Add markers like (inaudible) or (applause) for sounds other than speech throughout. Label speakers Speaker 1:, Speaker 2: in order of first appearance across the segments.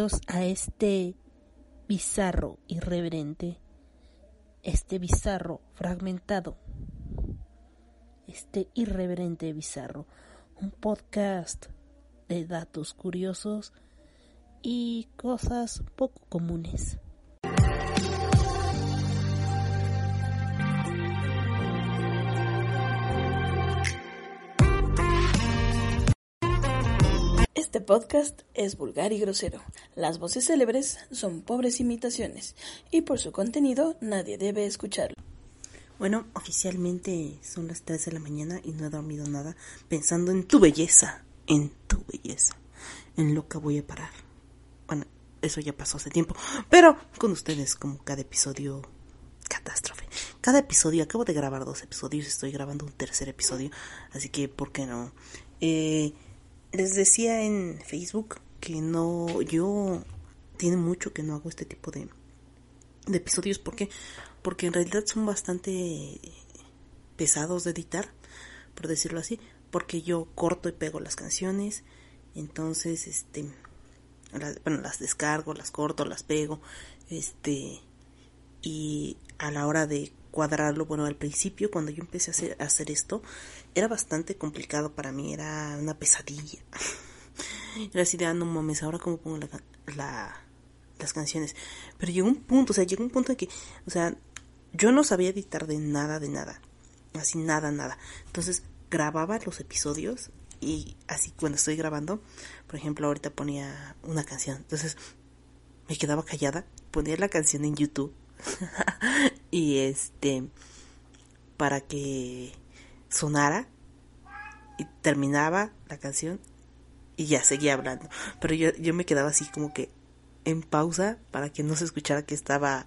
Speaker 1: A este bizarro irreverente, este bizarro fragmentado, este irreverente bizarro, un podcast de datos curiosos y cosas poco comunes.
Speaker 2: Este podcast es vulgar y grosero. Las voces célebres son pobres imitaciones y por su contenido nadie debe escucharlo.
Speaker 1: Bueno, oficialmente son las 3 de la mañana y no he dormido nada pensando en tu belleza, en tu belleza, en lo que voy a parar. Bueno, eso ya pasó hace tiempo, pero con ustedes como cada episodio catástrofe. Cada episodio, acabo de grabar dos episodios, estoy grabando un tercer episodio, así que ¿por qué no? Eh les decía en Facebook que no, yo tiene mucho que no hago este tipo de, de episodios. Porque porque en realidad son bastante pesados de editar, por decirlo así, porque yo corto y pego las canciones, entonces este las, bueno, las descargo, las corto, las pego, este y a la hora de cuadrarlo, bueno, al principio cuando yo empecé a hacer, esto, era bastante complicado para mí, era una pesadilla. (laughs) era así de, ah, no mames, ahora cómo pongo la, las canciones. Pero llegó un punto, o sea, llegó un punto en que, o sea, yo no sabía editar de nada, de nada. Así, nada, nada. Entonces, grababa los episodios y así cuando estoy grabando, por ejemplo, ahorita ponía una canción. Entonces, me quedaba callada, ponía la canción en YouTube (laughs) y este para que sonara y terminaba la canción y ya seguía hablando. Pero yo, yo me quedaba así como que en pausa para que no se escuchara que estaba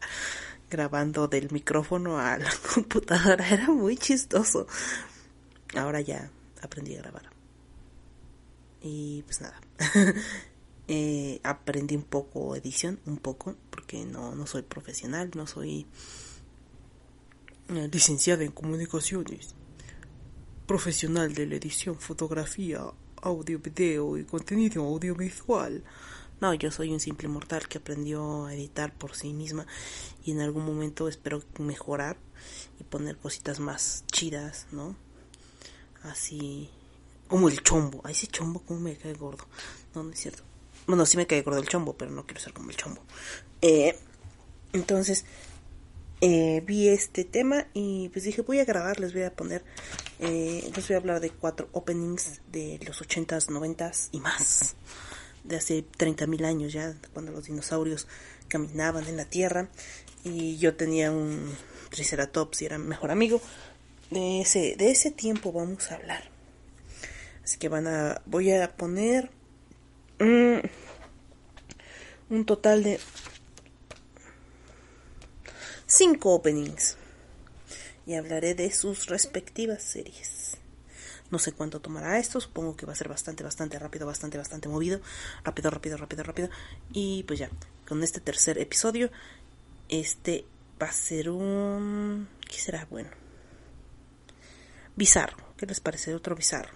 Speaker 1: grabando del micrófono a la (laughs) computadora. Era muy chistoso. Ahora ya aprendí a grabar. Y pues nada. (laughs) Eh, aprendí un poco edición, un poco, porque no, no soy profesional, no soy licenciada en comunicaciones, profesional de la edición, fotografía, audio, video y contenido audiovisual. No, yo soy un simple mortal que aprendió a editar por sí misma y en algún momento espero mejorar y poner cositas más chidas, ¿no? Así como el chombo. A ese chombo como me cae gordo. No, no es cierto. Bueno, sí me cae gordo el chombo, pero no quiero ser como el chombo. Eh, entonces, eh, vi este tema y pues dije, voy a grabar, les voy a poner, eh, les voy a hablar de cuatro openings de los 80s, 90s y más. De hace 30.000 años ya, cuando los dinosaurios caminaban en la Tierra y yo tenía un Triceratops y era mi mejor amigo. De ese, de ese tiempo vamos a hablar. Así que van a, voy a poner Mm. un total de cinco openings y hablaré de sus respectivas series. No sé cuánto tomará esto, supongo que va a ser bastante, bastante rápido, bastante, bastante movido. Rápido, rápido, rápido, rápido. Y pues ya, con este tercer episodio, este va a ser un... ¿Qué será? Bueno. Bizarro. ¿Qué les parece? Otro bizarro.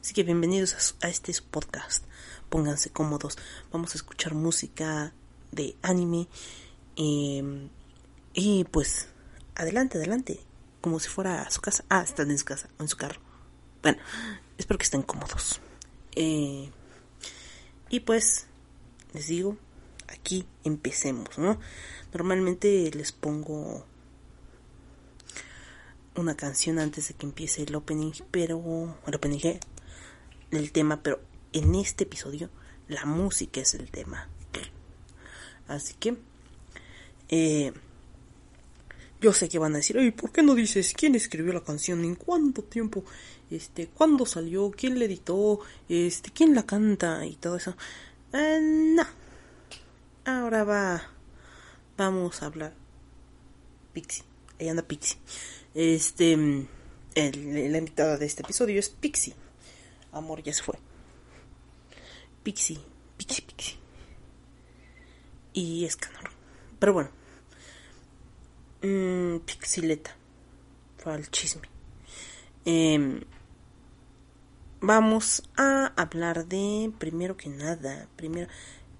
Speaker 1: Así que bienvenidos a, este podcast. Pónganse cómodos. Vamos a escuchar música de anime. Em, y pues, adelante, adelante. Como si fuera a su casa. Ah, están en su casa o en su carro. Bueno, espero que estén cómodos. Eh, y pues, les digo, aquí empecemos, ¿no? Normalmente les pongo una canción antes de que empiece el opening, pero el opening, el tema, pero en este episodio la música es el tema. Así que, eh, yo sé que van a decir, ¿y ¿por qué no dices quién escribió la canción? ¿En cuánto tiempo? Este, ¿cuándo salió? ¿Quién la editó? Este, ¿quién la canta? Y todo eso. Eh, no. Ahora va. Vamos a hablar. Pixie. Ahí anda Pixie. Este. El, la invitada de este episodio es Pixie. Amor ya se fue. Pixie. Pixie, Pixie. Y Escanor. Pero bueno. Mmm, Pixileta. Fue al chisme. Eh, vamos a hablar de, primero que nada, primero,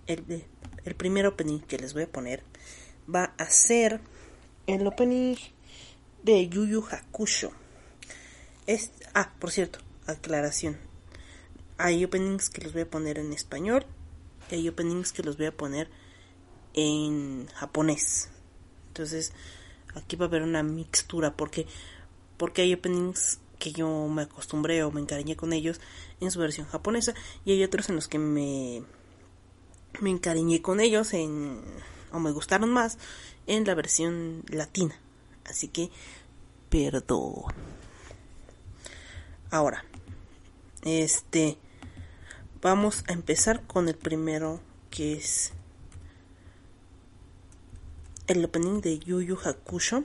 Speaker 1: el, el primer opening que les voy a poner va a ser el opening de Yu Yu Hakusho. Es, ah, por cierto, aclaración. Hay openings que los voy a poner en español y hay openings que los voy a poner en japonés. Entonces, aquí va a haber una mixtura porque porque hay openings que yo me acostumbré o me encariñé con ellos en su versión japonesa y hay otros en los que me me encariñé con ellos en o me gustaron más en la versión latina. Así que perdón. Ahora, este vamos a empezar con el primero que es el opening de Yu Yu Hakusho.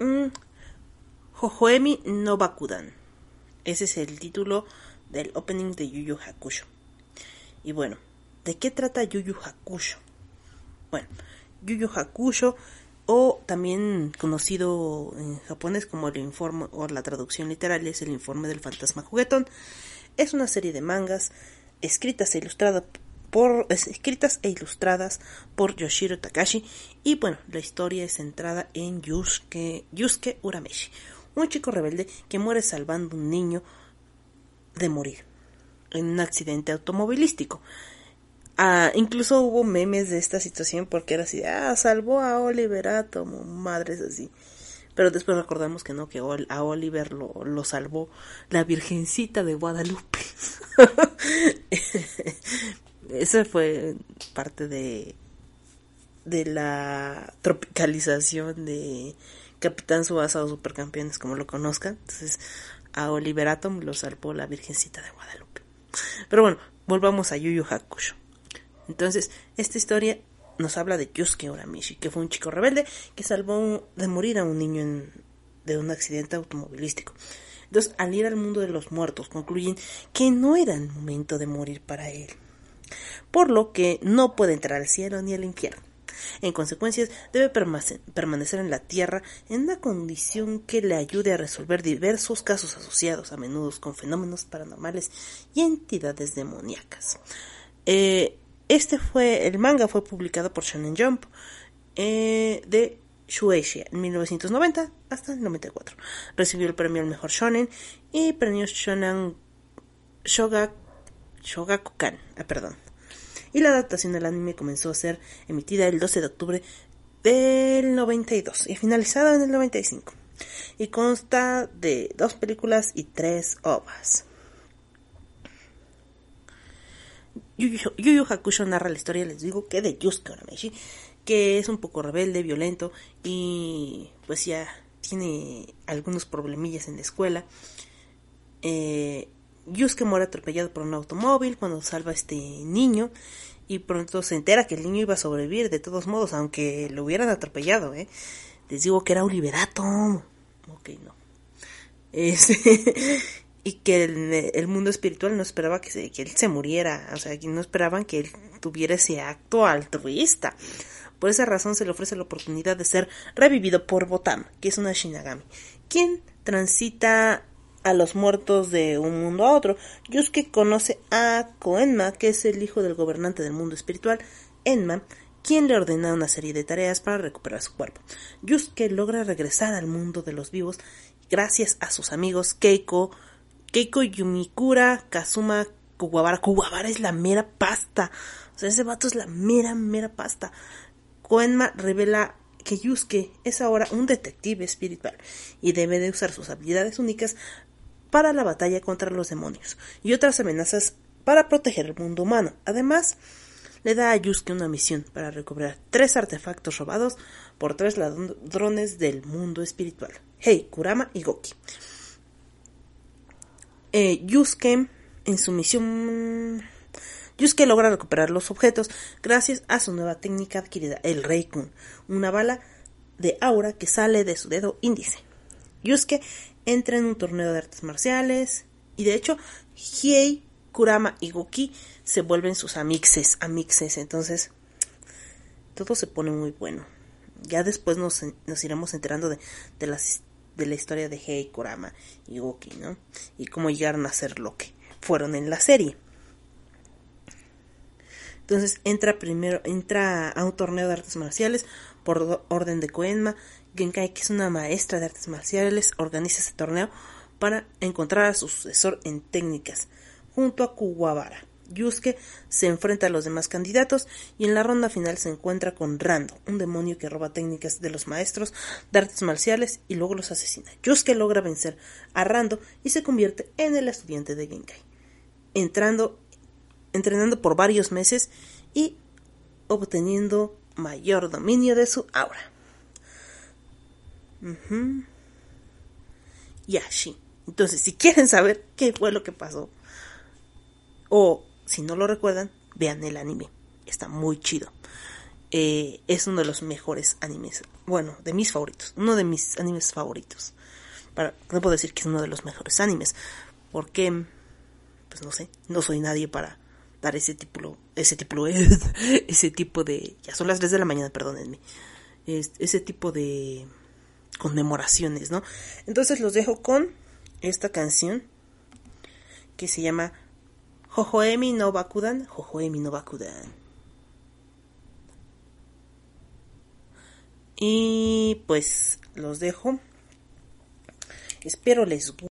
Speaker 1: Mm, no Bakudan. Ese es el título del opening de Yu Yu Hakusho. Y bueno, ¿de qué trata Yu Yu Hakusho? Bueno, Yu Yu Hakusho o también conocido en japonés como el informe o la traducción literal es el informe del fantasma juguetón. Es una serie de mangas escritas e ilustradas por escritas e ilustradas por Yoshiro Takashi y bueno, la historia es centrada en Yusuke, Yusuke Urameshi, un chico rebelde que muere salvando un niño de morir en un accidente automovilístico. Ah, incluso hubo memes de esta situación porque era así, ah, salvó a Oliver Atom, madres así. Pero después recordamos que no, que a Oliver lo, lo salvó la Virgencita de Guadalupe. (laughs) Esa fue parte de, de la tropicalización de Capitán Subasa o Supercampeones, como lo conozcan. Entonces, a Oliver Atom lo salvó la Virgencita de Guadalupe. Pero bueno, volvamos a Yu Yu Hakusho. Entonces, esta historia nos habla de Yusuke Uramishi, que fue un chico rebelde que salvó de morir a un niño en, de un accidente automovilístico. Entonces, al ir al mundo de los muertos, concluyen que no era el momento de morir para él, por lo que no puede entrar al cielo ni al infierno. En consecuencia, debe permanecer en la Tierra en una condición que le ayude a resolver diversos casos asociados a menudo con fenómenos paranormales y entidades demoníacas. Eh, este fue, el manga fue publicado por Shonen Jump eh, de Shueisha en 1990 hasta el 94. Recibió el premio al mejor shonen y premio Shonen Shoga, Shogakukan, ah, perdón. Y la adaptación del anime comenzó a ser emitida el 12 de octubre del 92 y finalizada en el 95. Y consta de dos películas y tres ovas. Yu Yu Hakusho narra la historia, les digo, que de Yusuke Urameshi, que es un poco rebelde, violento y pues ya tiene algunos problemillas en la escuela. Eh, Yusuke muere atropellado por un automóvil cuando salva a este niño y pronto se entera que el niño iba a sobrevivir de todos modos, aunque lo hubieran atropellado, ¿eh? Les digo que era un liberato. Ok, no. Este, (laughs) y que el, mundo espiritual no esperaba que, que él se muriera, o sea, que no esperaban que él tuviera ese acto altruista. Por esa razón se le ofrece la oportunidad de ser revivido por Botam, que es una Shinagami, quien transita a los muertos de un mundo a otro. Yusuke conoce a Koenma, que es el hijo del gobernante del mundo espiritual, Enma, quien le ordena una serie de tareas para recuperar su cuerpo. Yusuke logra regresar al mundo de los vivos gracias a sus amigos Keiko, Keiko Yumikura, Kazuma Kuwabara. Kuwabara es la mera pasta. O sea, ese vato es la mera, mera pasta. Koenma revela que Yusuke es ahora un detective espiritual y debe de usar sus habilidades únicas para la batalla contra los demonios y otras amenazas para proteger el mundo humano. Además, le da a Yusuke una misión para recuperar tres artefactos robados por tres ladrones del mundo espiritual, Hei, Kurama y Goki. Eh, Yusuke, en su misión, Yusuke logra recuperar los objetos gracias a su nueva técnica adquirida, el Reikun, una bala de aura que sale de su dedo índice. Yusuke entra en un torneo de artes marciales y de hecho Hiei, Kurama y Goki se vuelven sus amixes, amixes, entonces todo se pone muy bueno. Ya después nos, iremos enterando de la historia de Hei, Kurama y Goki, ¿no? Y cómo llegaron a ser lo que fueron en la serie. Entonces entra primero, entra a un torneo de artes marciales por orden de Koenma. Genkai, que es una maestra de artes marciales, organiza ese torneo para encontrar a su sucesor en técnicas, junto a Kuwabara. Yusuke se enfrenta a los demás candidatos y en la ronda final se encuentra con Rando, un demonio que roba técnicas de los maestros de artes marciales y luego los asesina. Yusuke logra vencer a Rando y se convierte en el estudiante de Genkai, entrando, entrenando por varios meses y obteniendo mayor dominio de su aura. Y así. Entonces, si quieren saber qué fue lo que pasó, o si no lo recuerdan, vean el anime. Está muy chido. Eh, es uno de los mejores animes. Bueno, de mis favoritos. Uno de mis animes favoritos. Para, no puedo decir que es uno de los mejores animes. Porque, pues no sé, no soy nadie para dar ese tipo, ese tipo, (laughs) ese tipo de, ya son las 3 de la mañana, perdónenme, ese tipo de conmemoraciones, ¿no? Entonces los dejo con esta canción que se llama Jojoemi no Bakudan, Jojoemi no Bakudan. Y pues los dejo. Espero les guste.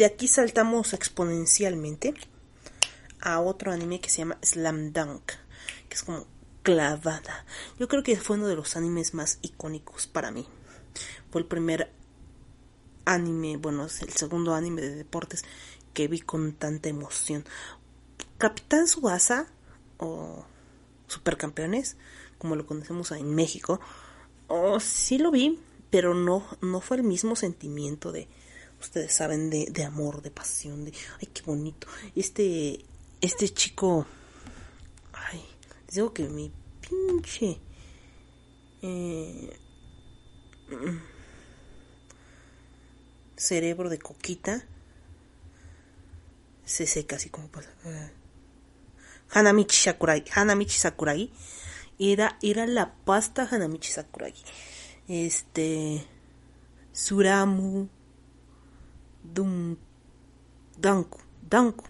Speaker 1: De aquí saltamos exponencialmente a otro anime que se llama Slam Dunk, que es como clavada. Yo creo que fue uno de los animes más icónicos para mí. Fue el primer anime, bueno, es el segundo anime de deportes que vi con tanta emoción. Capitán Subasa o Supercampeones, como lo conocemos en México, oh, sí lo vi, pero no, no fue el mismo sentimiento de, ustedes saben, de, de amor, de pasión, de, ay, qué bonito. Este, este chico, ay, les digo que mi pinche, eh, cerebro de coquita se seca así como pasa. Hanamichi Sakuragi, Hanamichi Sakuragi era, era la pasta Hanamichi Sakuragi. Este Suramu Dun Danku, Danku.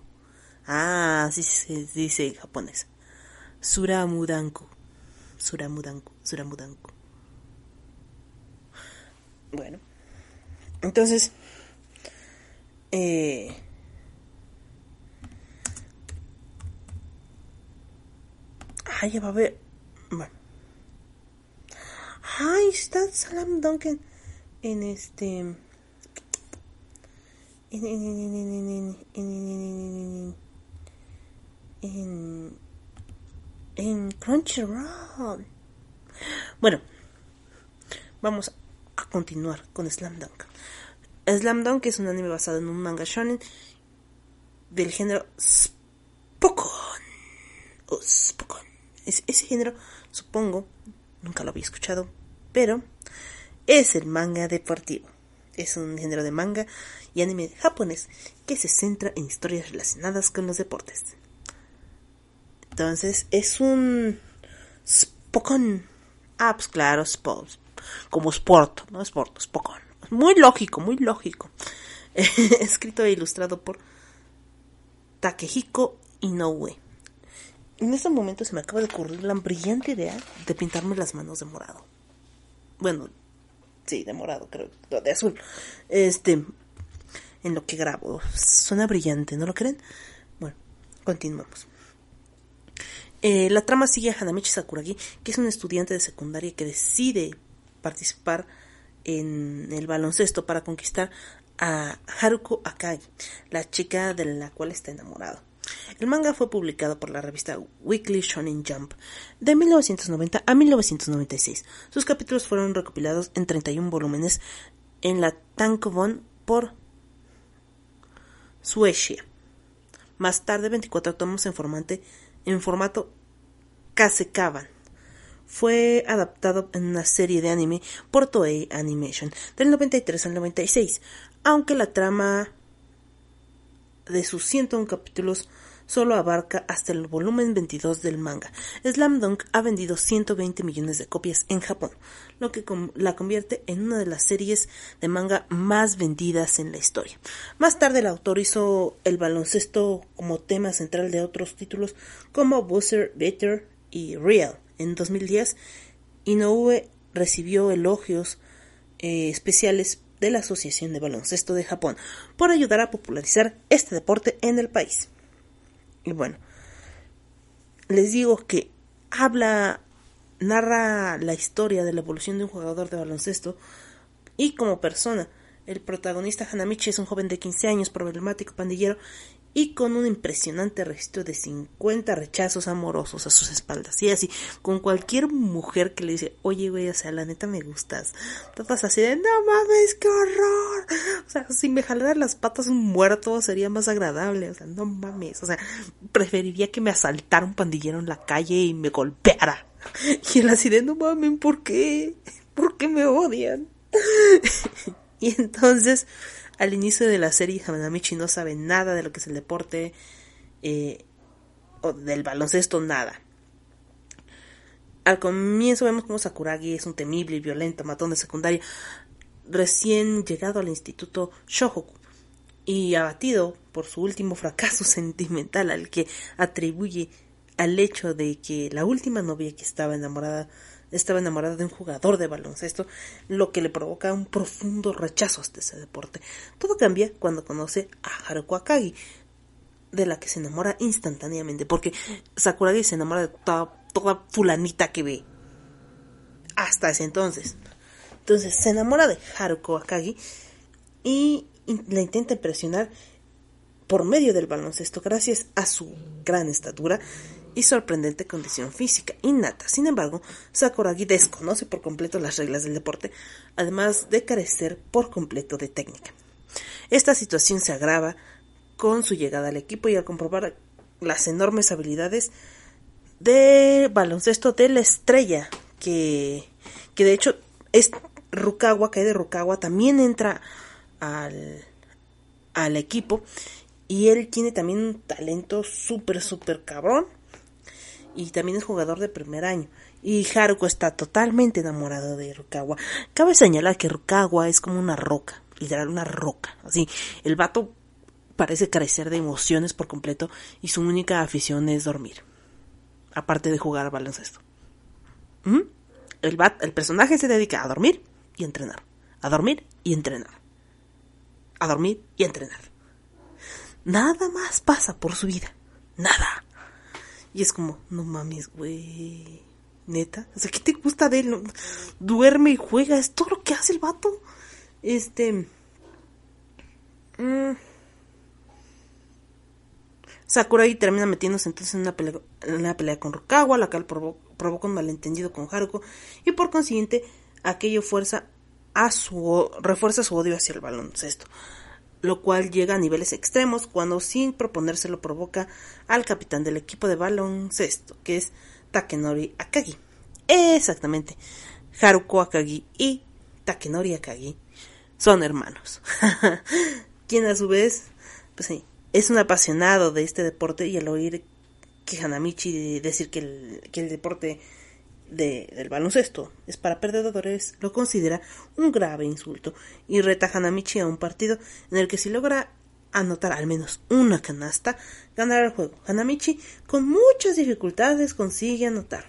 Speaker 1: Ah, sí se dice en japonés. Suramu Danku. Suramu Danku, Suramu Danku. Bueno. Entonces, eh, ah, ya va a ver. Bueno. Ay, está Salam Duncan en este. En, en, Crunchyroll. Bueno, vamos a continuar con Slam Dunk. Slam Dunk es un anime basado en un manga shonen del género Spokon. O Spokon. Es, ese género, supongo, nunca lo había escuchado, pero es el manga deportivo. Es un género de manga y anime japonés que se centra en historias relacionadas con los deportes. Entonces, es un Spokon. Ah, pues claro, sport. Como sport, ¿no? Sport, Spokon. Muy lógico, muy lógico. (laughs) Escrito e ilustrado por Takehiko Inoue. En este momento se me acaba de ocurrir la brillante idea de pintarme las manos de morado. Bueno, sí, de morado, creo, de azul. Este, en lo que grabo. Suena brillante, ¿no lo creen? Bueno, continuamos. Eh, la trama sigue a Hanamichi Sakuragi, que es un estudiante de secundaria que decide participar en el baloncesto para conquistar a Haruko Akagi, la chica de la cual está enamorado. El manga fue publicado por la revista Weekly Shonen Jump de 1990 a 1996. Sus capítulos fueron recopilados en 31 volúmenes en la Tankobon por Suecia. Más tarde, 24 tomos en, formante, en formato Kasekaban fue adaptado en una serie de anime por Toei Animation del 93 al 96, aunque la trama de sus 101 capítulos solo abarca hasta el volumen 22 del manga. Slam Dunk ha vendido 120 millones de copias en Japón, lo que la convierte en una de las series de manga más vendidas en la historia. Más tarde el autor hizo el baloncesto como tema central de otros títulos como Buzzer Better y Real en 2010, Inoue recibió elogios eh, especiales de la Asociación de Baloncesto de Japón por ayudar a popularizar este deporte en el país. Y bueno, les digo que habla, narra la historia de la evolución de un jugador de baloncesto y como persona. El protagonista Hanamichi es un joven de 15 años, problemático pandillero y con un impresionante registro de 50 rechazos amorosos a sus espaldas. Y así, con cualquier mujer que le dice, oye, güey, o sea, la neta me gustas. Todas así de, no mames, qué horror. O sea, si me jalara las patas un muerto sería más agradable. O sea, no mames. O sea, preferiría que me asaltara un pandillero en la calle y me golpeara. Y él así de, no mames, ¿por qué? ¿Por qué me odian? (laughs) y entonces al inicio de la serie, Hanamichi no sabe nada de lo que es el deporte eh, o del baloncesto, nada. Al comienzo vemos como Sakuragi es un temible y violento matón de secundaria recién llegado al instituto Shohoku y abatido por su último fracaso (laughs) sentimental al que atribuye al hecho de que la última novia que estaba enamorada estaba enamorada de un jugador de baloncesto, lo que le provoca un profundo rechazo hasta ese deporte. Todo cambia cuando conoce a Haruko Akagi, de la que se enamora instantáneamente, porque Sakuragi se enamora de toda, toda fulanita que ve. Hasta ese entonces. Entonces se enamora de Haruko Akagi y la intenta impresionar por medio del baloncesto gracias a su gran estatura y sorprendente condición física innata. Sin embargo, Sakuragi desconoce por completo las reglas del deporte, además de carecer por completo de técnica. Esta situación se agrava con su llegada al equipo y al comprobar las enormes habilidades de baloncesto de la estrella, que, que de hecho es Rukawa, que de Rukawa también entra al, al equipo y él tiene también un talento súper, súper cabrón y también es jugador de primer año. Y Haruko está totalmente enamorado de Rukawa. Cabe señalar que Rukawa es como una roca, literal una roca. Así, el vato parece carecer de emociones por completo y su única afición es dormir. Aparte de jugar al baloncesto. ¿Mm? El, el personaje se dedica a dormir y entrenar. A dormir y entrenar. A dormir y entrenar. Nada más pasa por su vida. Nada. Y es como, no mames, güey. Neta. O sea, ¿qué te gusta de él? Duerme y juega. Es todo lo que hace el vato. Este. Mm. Sakurai termina metiéndose entonces en una pelea, en una pelea con Rukawa, la cual provoca un malentendido con Haruko. Y por consiguiente, aquello fuerza a su, refuerza su odio hacia el baloncesto lo cual llega a niveles extremos cuando sin proponérselo provoca al capitán del equipo de baloncesto, que es Takenori Akagi. Exactamente, Haruko Akagi y Takenori Akagi son hermanos. (laughs) Quien a su vez, pues sí, es un apasionado de este deporte y al oír que Hanamichi decir que el, que el deporte del baloncesto es para perdedores, lo considera un grave insulto y reta Hanamichi a un partido en el que si logra anotar al menos una canasta, ganará el juego. Hanamichi con muchas dificultades consigue anotar.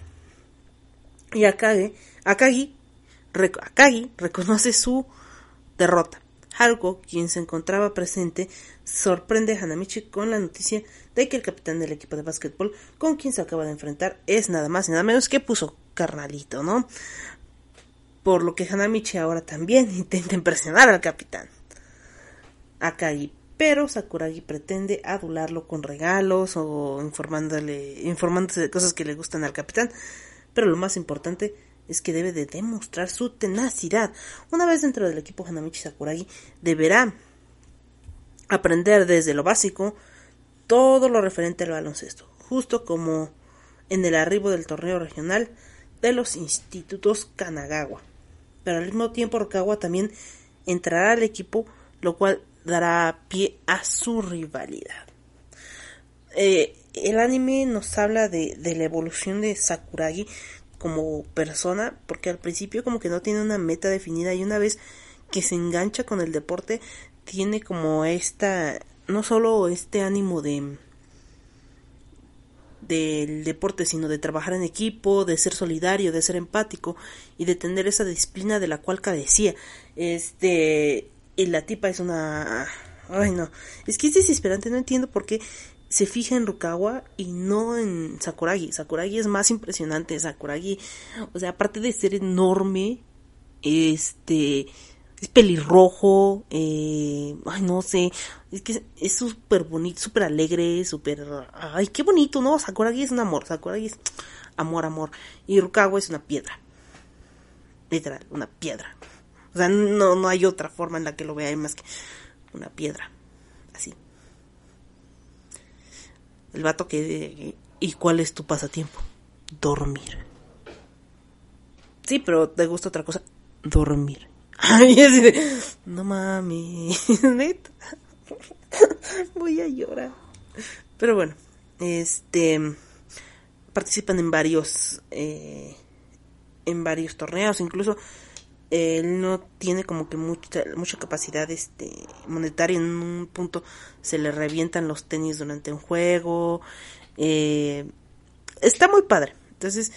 Speaker 1: Y Akagi, Akagi, Akagi reconoce su derrota. Haruko, quien se encontraba presente, sorprende a Hanamichi con la noticia de que el capitán del equipo de básquetbol con quien se acaba de enfrentar es nada más y nada menos que puso carnalito, ¿no? Por lo que Hanamichi ahora también (laughs) intenta impresionar al capitán. Akagi, pero Sakuragi pretende adularlo con regalos o informándole, informándose de cosas que le gustan al capitán. Pero lo más importante es que debe de demostrar su tenacidad. Una vez dentro del equipo Hanamichi Sakuragi deberá aprender desde lo básico todo lo referente al baloncesto, justo como en el arribo del torneo regional de los institutos Kanagawa. Pero al mismo tiempo Rokawa también entrará al equipo, lo cual dará pie a su rivalidad. Eh, el anime nos habla de, de la evolución de Sakuragi como persona, porque al principio como que no tiene una meta definida y una vez que se engancha con el deporte, tiene como esta, no solo este ánimo de del deporte, sino de trabajar en equipo, de ser solidario, de ser empático y de tener esa disciplina de la cual carecía. Este, y la tipa es una, ay no, es que es desesperante, no entiendo por qué se fija en Rukawa y no en Sakuragi. Sakuragi es más impresionante. Sakuragi, o sea, aparte de ser enorme, este, es pelirrojo, eh, ay, no sé, es que es súper bonito, súper alegre, súper, ay, qué bonito, ¿no? Sakuragi es un amor, Sakuragi es amor, amor. Y Rukawa es una piedra. Literal, una piedra. O sea, no, no hay otra forma en la que lo vea más que una piedra. Así. El vato que... ¿Y cuál es tu pasatiempo? Dormir. Sí, pero te gusta otra cosa. Dormir. Ay, así. No mames. (laughs) Neta. Voy a llorar. Pero bueno. Este... Participan en varios... Eh, en varios torneos. Incluso él no tiene como que mucha, mucha capacidad este, monetaria. En un punto se le revientan los tenis durante un juego. Eh, está muy padre. Entonces,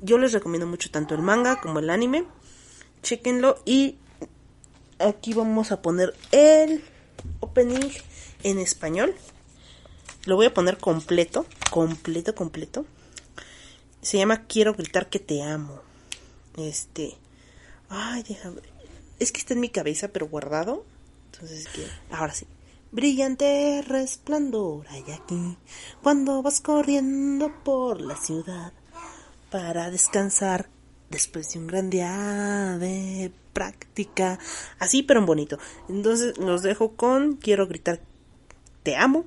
Speaker 3: yo les recomiendo mucho tanto el manga como el anime. Chequenlo y aquí vamos a poner el opening en español. Lo voy a poner completo, completo, completo. Se llama Quiero gritar que te amo. Este. Ay, déjame. Es que está en mi cabeza, pero guardado. Entonces, ahora sí. Brillante resplandor hay aquí cuando vas corriendo por la ciudad para descansar después de un gran día de práctica. Así, pero bonito. Entonces, los dejo con Quiero gritar te amo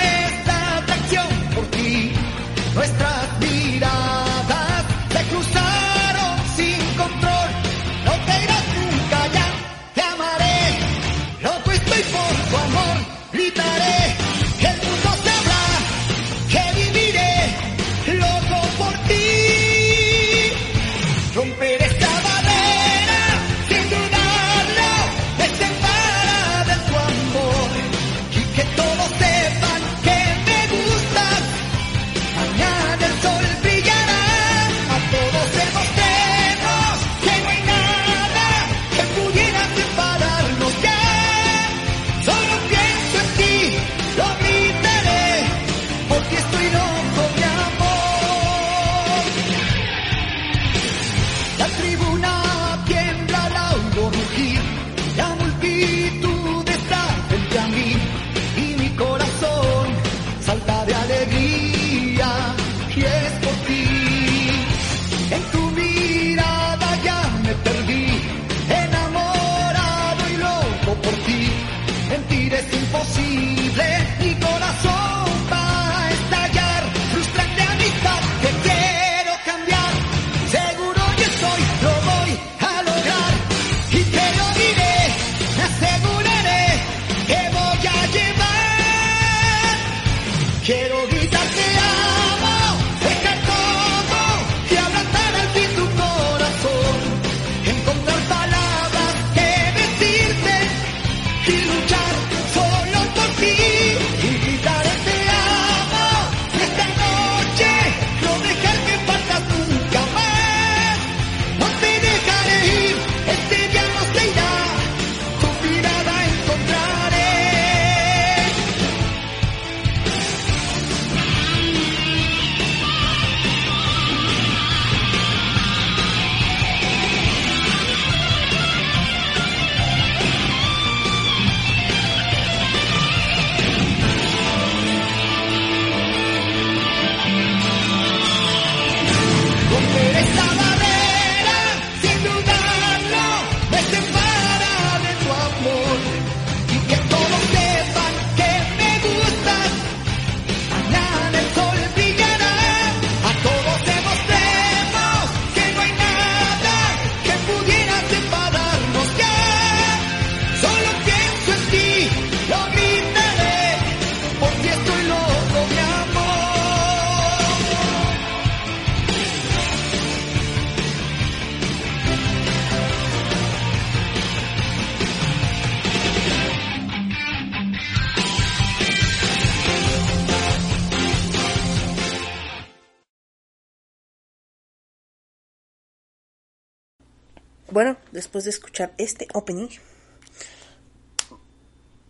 Speaker 3: este opening,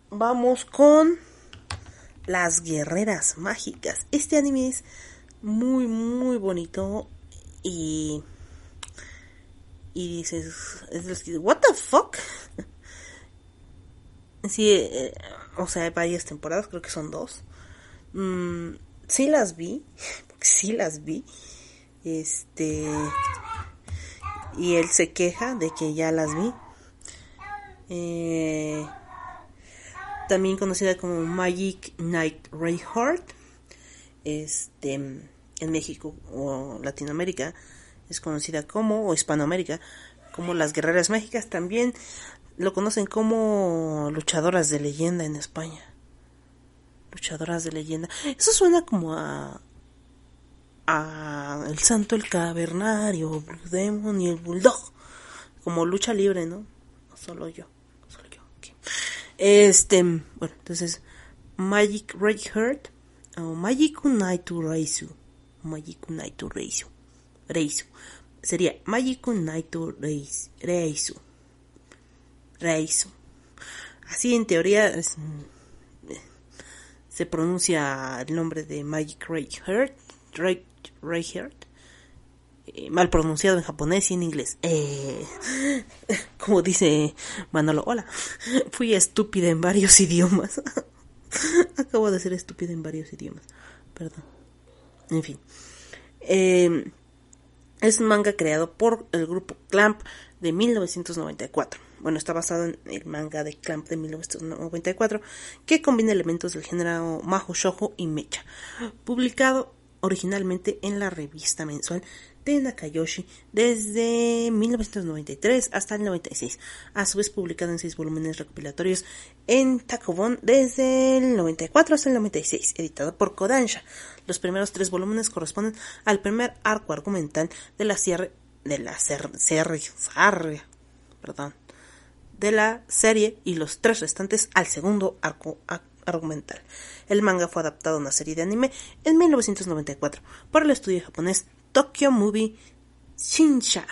Speaker 3: vamos con las guerreras mágicas. Este anime es muy, muy bonito y. Y dices, es ¿What the fuck? (laughs) sí, eh, o sea, hay varias temporadas, creo que son dos. Mm, sí las vi, (laughs) sí las vi. Este
Speaker 1: y él se queja de que ya las vi. Eh, también conocida como Magic Knight Rayheart, este, en México o Latinoamérica es conocida como, o Hispanoamérica, como las guerreras mágicas, también lo conocen como luchadoras de leyenda en España. Luchadoras de leyenda. Eso suena como a el santo el cavernario, Blue Demon y el Bulldog, como lucha libre, ¿no? Solo yo, solo yo. Este, bueno, entonces Magic Red Heart o Magic Unaitu Reisu, Magic Unaitu Reisu, Reisu. Sería Magic Unaitu Reisu, Reisu. Así en teoría se pronuncia el nombre de Magic Red Heart, Red Eh, mal pronunciado en japonés y en inglés. Eh, (laughs) como dice Manolo, hola, (laughs) fui estúpida en varios (laughs) idiomas. Acabo de ser estúpida en varios idiomas, perdón. En fin. Eh, es un manga creado por el grupo Clamp de 1994. Bueno, está basado en el manga de Clamp de 1994, que combina elementos del género Maho Shoujo y Mecha. Publicado originalmente en la revista mensual de Nakayoshi desde 1993 hasta el 96, a su vez publicado en seis volúmenes recopilatorios en Takobon desde el 94 hasta el 96, editado por Kodansha. Los primeros tres volúmenes corresponden al primer arco argumental de la serie de la serie, perdón, de la serie y los tres restantes al segundo arco argumental. El manga fue adaptado a una serie de anime en 1994 por el estudio japonés Tokyo Movie Shinsha,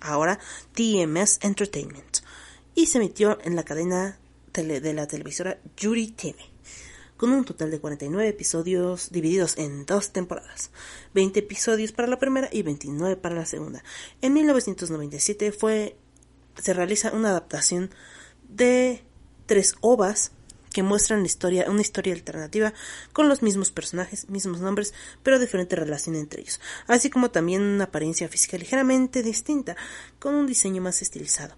Speaker 1: ahora TMS Entertainment, y se emitió en la cadena de la televisora Yuri TV, con un total de 49 episodios divididos en dos temporadas, 20 episodios para la primera y 29 para la segunda. En 1997 fue, se realiza una adaptación de tres ovas que muestran historia, una historia alternativa con los mismos personajes, mismos nombres, pero diferente relación entre ellos, así como también una apariencia física ligeramente distinta, con un diseño más estilizado.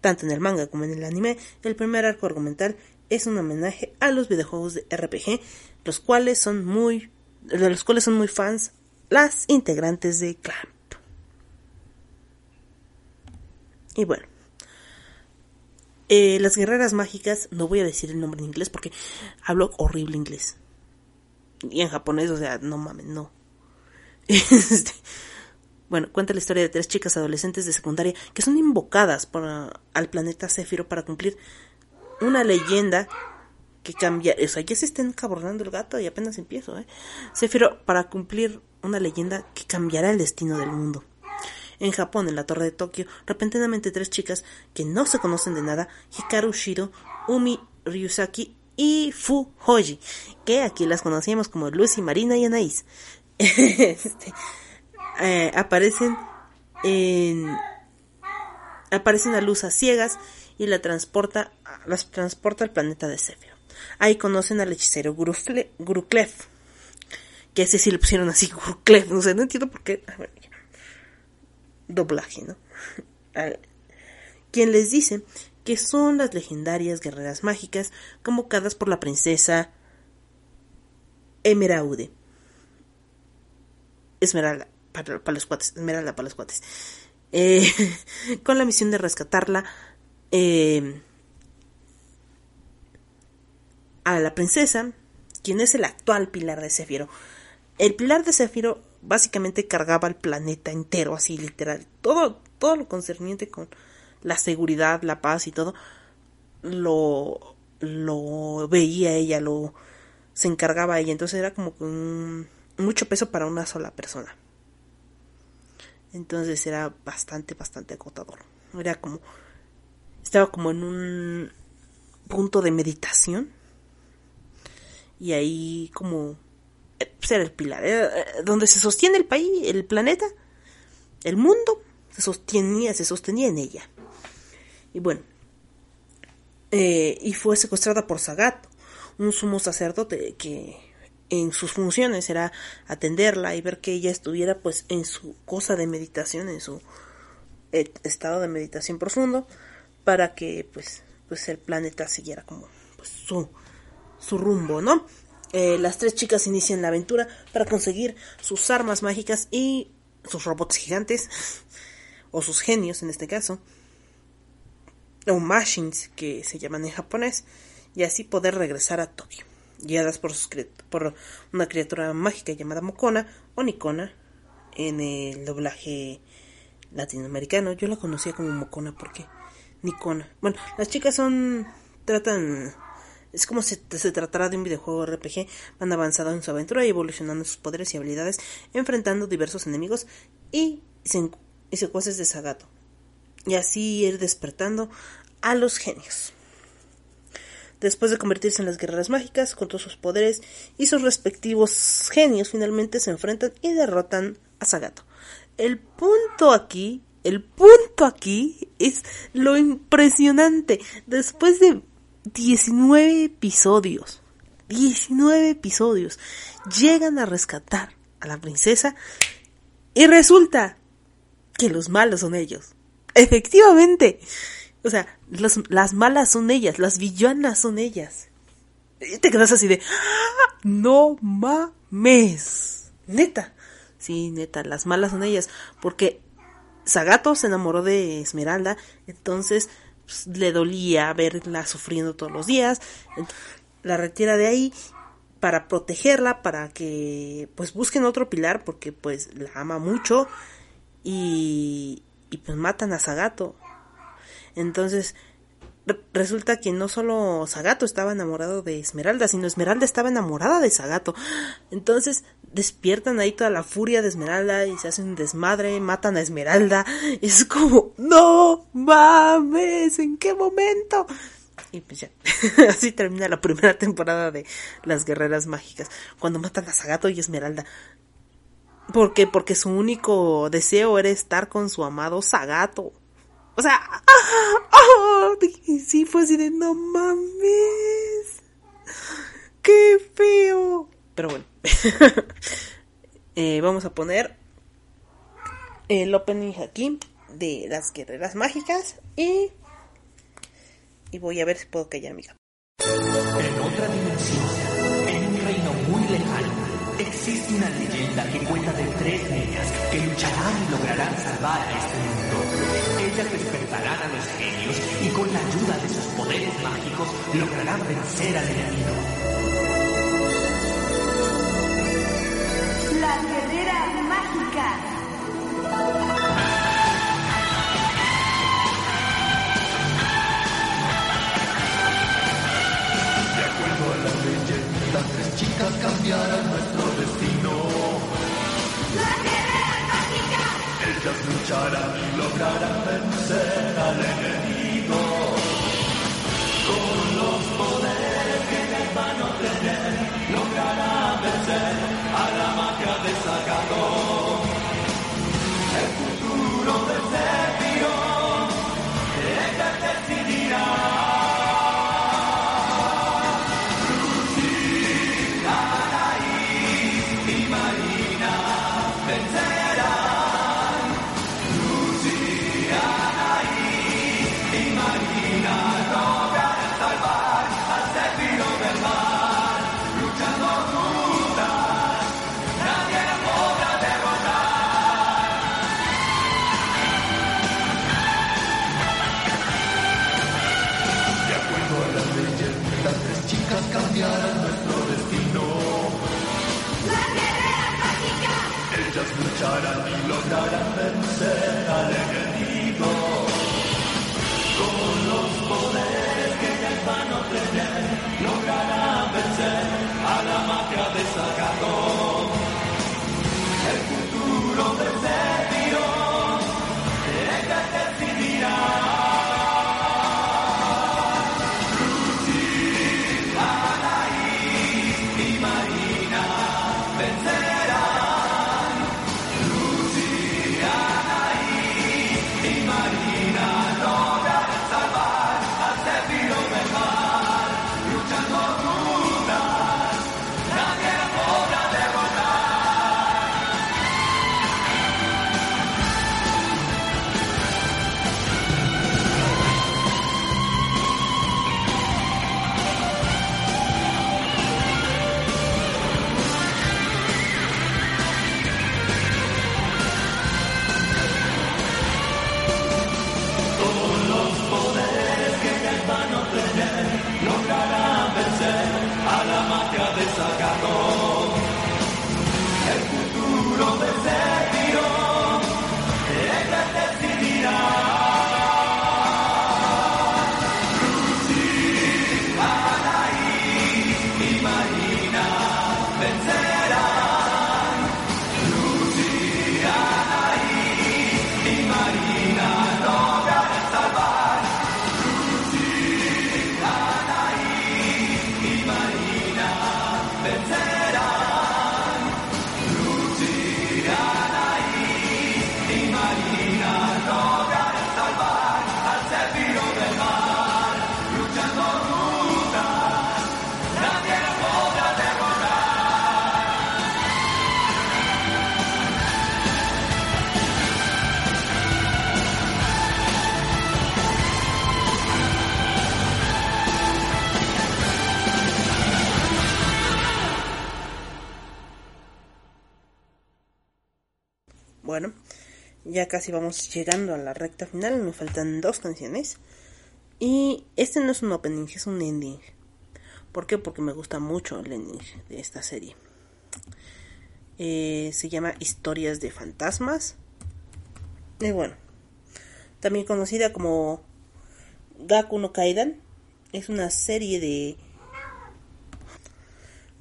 Speaker 1: Tanto en el manga como en el anime, el primer arco argumental es un homenaje a los videojuegos de RPG, los cuales son muy, de los cuales son muy fans las integrantes de Clamp. Y bueno, eh, las guerreras mágicas, no voy a decir el nombre en inglés porque hablo horrible inglés. Y en japonés, o sea, no mames, no. (laughs) Este, bueno, cuenta la historia de tres chicas adolescentes de secundaria que son invocadas por, al planeta Céfiro para cumplir una leyenda que cambia. O sea, ya se está encabronando el gato y apenas empiezo, ¿eh? Céfiro para cumplir una leyenda que cambiará el destino del mundo. En Japón, en la torre de Tokio, repentinamente tres chicas que no se conocen de nada, Hikaru Shiro, Umi Ryusaki y Fu Hoji, que aquí las conocíamos como Lucy, Marina y Anaís, (laughs) este, eh, aparecen en aparecen a luz a ciegas y la transporta, las transporta al planeta de Zephyr. Ahí conocen al hechicero Guruklev, que ese sí le pusieron así Guruklev, no sé, no entiendo por qué doblaje, ¿no? Quien les dice que son las legendarias guerreras mágicas convocadas por la princesa Emeraude. Esmeralda, para, los cuates, Esmeralda para los cuates. Eh, (laughs) con la misión de rescatarla eh, a la princesa, quien es el actual pilar de Céfiro. El pilar de Céfiro básicamente cargaba el planeta entero, así literal. Todo, todo lo concerniente con la seguridad, la paz y todo, lo, lo veía ella, lo se encargaba ella. Entonces era como un, mucho peso para una sola persona. Entonces era bastante, bastante agotador. Era como, estaba como en un punto de meditación. Y ahí como ser el pilar, eh, donde se sostiene el país, el planeta, el mundo, se sostenía, se sostenía en ella. Y bueno, eh, y fue secuestrada por Sagat, un sumo sacerdote que en sus funciones era atenderla y ver que ella estuviera pues en su cosa de meditación, en su eh, estado de meditación profundo para que pues, pues el planeta siguiera como pues, su, su rumbo, ¿no? Eh, las tres chicas inician la aventura para conseguir sus armas mágicas y sus robots gigantes, (laughs) o sus genios en este caso, o machines que se llaman en japonés, y así poder regresar a Tokio, guiadas por, sus, por una criatura mágica llamada Mokona o Nikona en el doblaje latinoamericano. Yo la conocía como Mokona porque Nikona. Bueno, las chicas son tratan es como si se tratara de un videojuego RPG, van avanzando en su aventura y evolucionando sus poderes y habilidades, enfrentando diversos enemigos y, y secuaces de Sagato. Y así ir despertando a los genios. Después de convertirse en las guerreras mágicas, con todos sus poderes y sus respectivos genios, finalmente se enfrentan y derrotan a Sagato. El punto aquí, el punto aquí es lo impresionante. Después de 19 episodios, 19 episodios, llegan a rescatar a la princesa y resulta que los malos son ellos. Efectivamente. O sea, las malas son ellas, las villanas son ellas. Y te quedas así de, ¡Ah! no mames. Neta. Sí, neta, las malas son ellas. Porque Sagato se enamoró de Esmeralda, entonces pues, le dolía verla sufriendo todos los días. La retira de ahí para protegerla, para que pues busquen otro pilar porque pues la ama mucho y, y pues matan a Sagato. Entonces resulta que no solo Sagato estaba enamorado de Esmeralda, sino Esmeralda estaba enamorada de Sagato. Entonces despiertan ahí toda la furia de Esmeralda y se hacen desmadre, matan a Esmeralda. (laughs) Y es como, no mames, ¿en qué momento? Y pues ya, (laughs) así termina la primera temporada de Las Guerreras Mágicas, cuando matan a Sagato y Esmeralda. ¿Por qué? Porque su único deseo era estar con su amado Sagato. O sea, ¡ah! sí fue así de no mames. ¡Qué feo! Pero bueno. (laughs) Eh, vamos a poner el opening aquí de las guerreras mágicas y, y voy a ver si puedo callar amiga.
Speaker 4: En otra dimensión, en un reino muy lejano, existe una leyenda que cuenta de tres niñas que lucharán y lograrán salvar a este mundo. Ellas despertarán a los genios y con la ayuda de sus poderes mágicos lograrán vencer al enemigo.
Speaker 5: Las guerreras mágicas.
Speaker 6: De acuerdo a las leyes, las tres chicas cambiarán nuestro Y lograrán vencer al enemigo. Lograrán vencer al. Con los poderes que a obtener, lograrán vencer a la magia de Sagato.
Speaker 1: Ya casi vamos llegando a la recta final, me faltan dos canciones. Y este no es un opening, es un ending. ¿Por qué? Porque me gusta mucho el ending de esta serie. Eh, se llama Historias de Fantasmas. Y bueno, también conocida como Gaku no Kaidan. Es una serie de...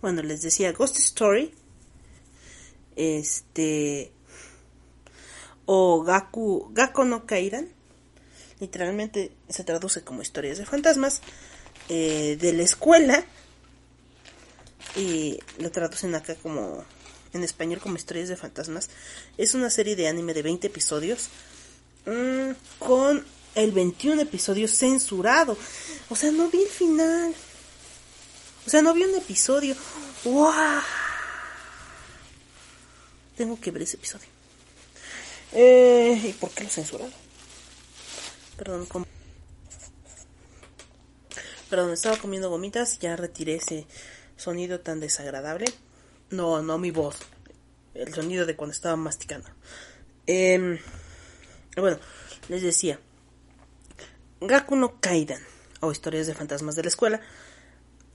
Speaker 1: Bueno, les decía Ghost Story. Este... O Gaku, Gaku no Kaidan. Literalmente se traduce como historias de fantasmas. eh, de la escuela. Y lo traducen acá como... En español como historias de fantasmas. Es una serie de anime de 20 episodios. mm, con el 21 episodio censurado. O sea, no vi el final. O sea, no vi un episodio. ¡Wow! Tengo que ver ese episodio. Eh, ¿Y por qué lo censuraron? Perdón, com- Perdón, estaba comiendo gomitas. Ya retiré ese sonido tan desagradable. No, no mi voz. El sonido de cuando estaba masticando. Em, bueno, les decía. Gaku no Kaidan. O historias de fantasmas de la escuela. (laughs)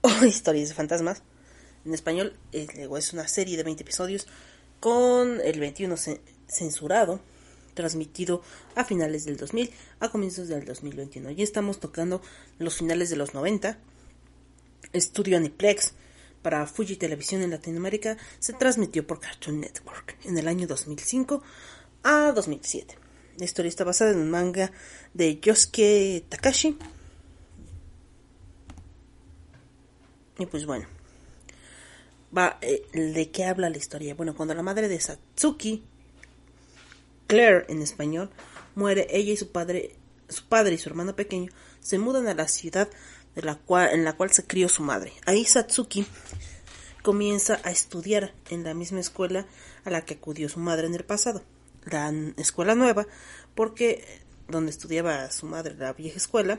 Speaker 1: O historias de fantasmas. En español eh, es una serie de 20 episodios. Con el 21 ce- censurado. Transmitido a finales del 2000. A comienzos del 2021. Y estamos tocando los finales de los 90. Estudio Aniplex para Fuji Televisión en Latinoamérica se transmitió por Cartoon Network en el año 2005 a 2007. La historia está basada en un manga de Yosuke Takashi. Y pues bueno, va, eh, ¿de qué habla la historia? Bueno, cuando la madre de Satsuki, Claire en español, muere, ella y su padre, su padre y su hermano pequeño se mudan a la ciudad de la cual, en la cual se crió su madre. Ahí Satsuki comienza a estudiar en la misma escuela a la que acudió su madre en el pasado, la escuela nueva, porque donde estudiaba su madre, la vieja escuela,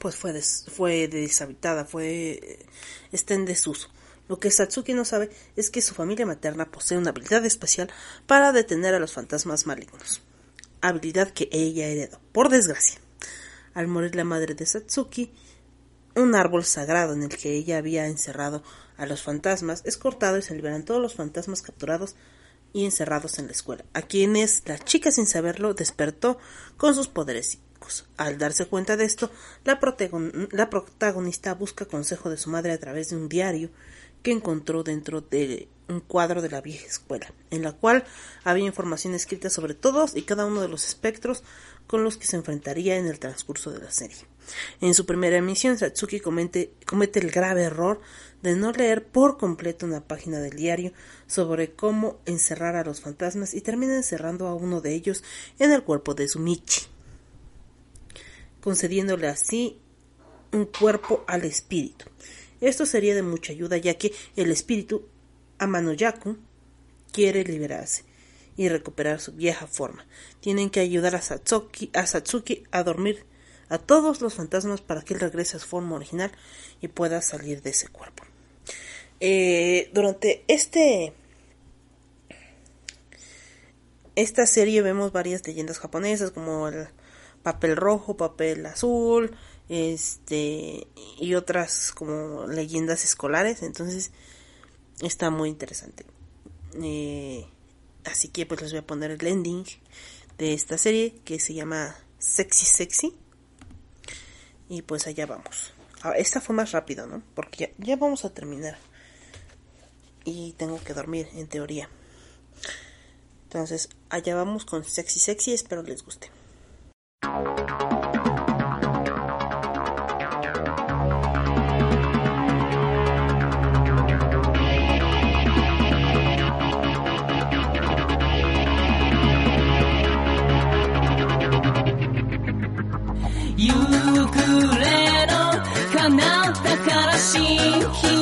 Speaker 1: pues fue, des- fue deshabitada, fue está en desuso. Lo que Satsuki no sabe es que su familia materna posee una habilidad especial para detener a los fantasmas malignos, habilidad que ella heredó, por desgracia. Al morir la madre de Satsuki, un árbol sagrado en el que ella había encerrado a los fantasmas es cortado y se liberan todos los fantasmas capturados y encerrados en la escuela, a quienes la chica sin saberlo despertó con sus poderes. Al darse cuenta de esto, la protagonista busca consejo de su madre a través de un diario que encontró dentro de un cuadro de la vieja escuela, en la cual había información escrita sobre todos y cada uno de los espectros con los que se enfrentaría en el transcurso de la serie. En su primera emisión, Satsuki comete, el grave error de no leer por completo una página del diario sobre cómo encerrar a los fantasmas y termina encerrando a uno de ellos en el cuerpo de Sumichi, concediéndole así un cuerpo al espíritu. Esto sería de mucha ayuda ya que el espíritu Amanoyaku quiere liberarse y recuperar su vieja forma. Tienen que ayudar a Satsuki, a dormir a todos los fantasmas para que él regrese a su forma original y pueda salir de ese cuerpo. Eh, durante este esta serie vemos varias leyendas japonesas como el papel rojo, papel azul, este y otras como leyendas escolares, entonces está muy interesante. Eh, así que pues les voy a poner el ending de esta serie que se llama Sexy Sexy. Y pues allá vamos. Ah, esta fue más rápido, ¿no? Porque ya, ya vamos a terminar. Y tengo que dormir, en teoría. Entonces, allá vamos con Sexy Sexy. Espero les guste. See you.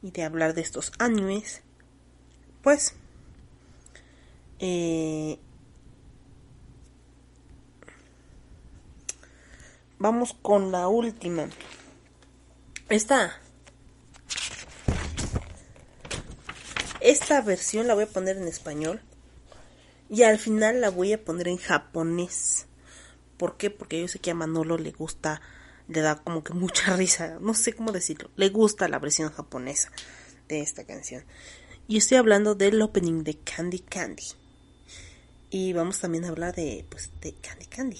Speaker 1: Y de hablar de estos animes, pues eh, vamos con la última. Esta esta versión la voy a poner en español y al final la voy a poner en japonés. ¿Por qué? Porque yo sé que a Manolo le gusta, le da como que mucha (laughs) risa, no sé cómo decirlo, le gusta la versión japonesa de esta canción. Y estoy hablando del opening de Candy Candy. Y vamos también a hablar de, pues, de Candy Candy.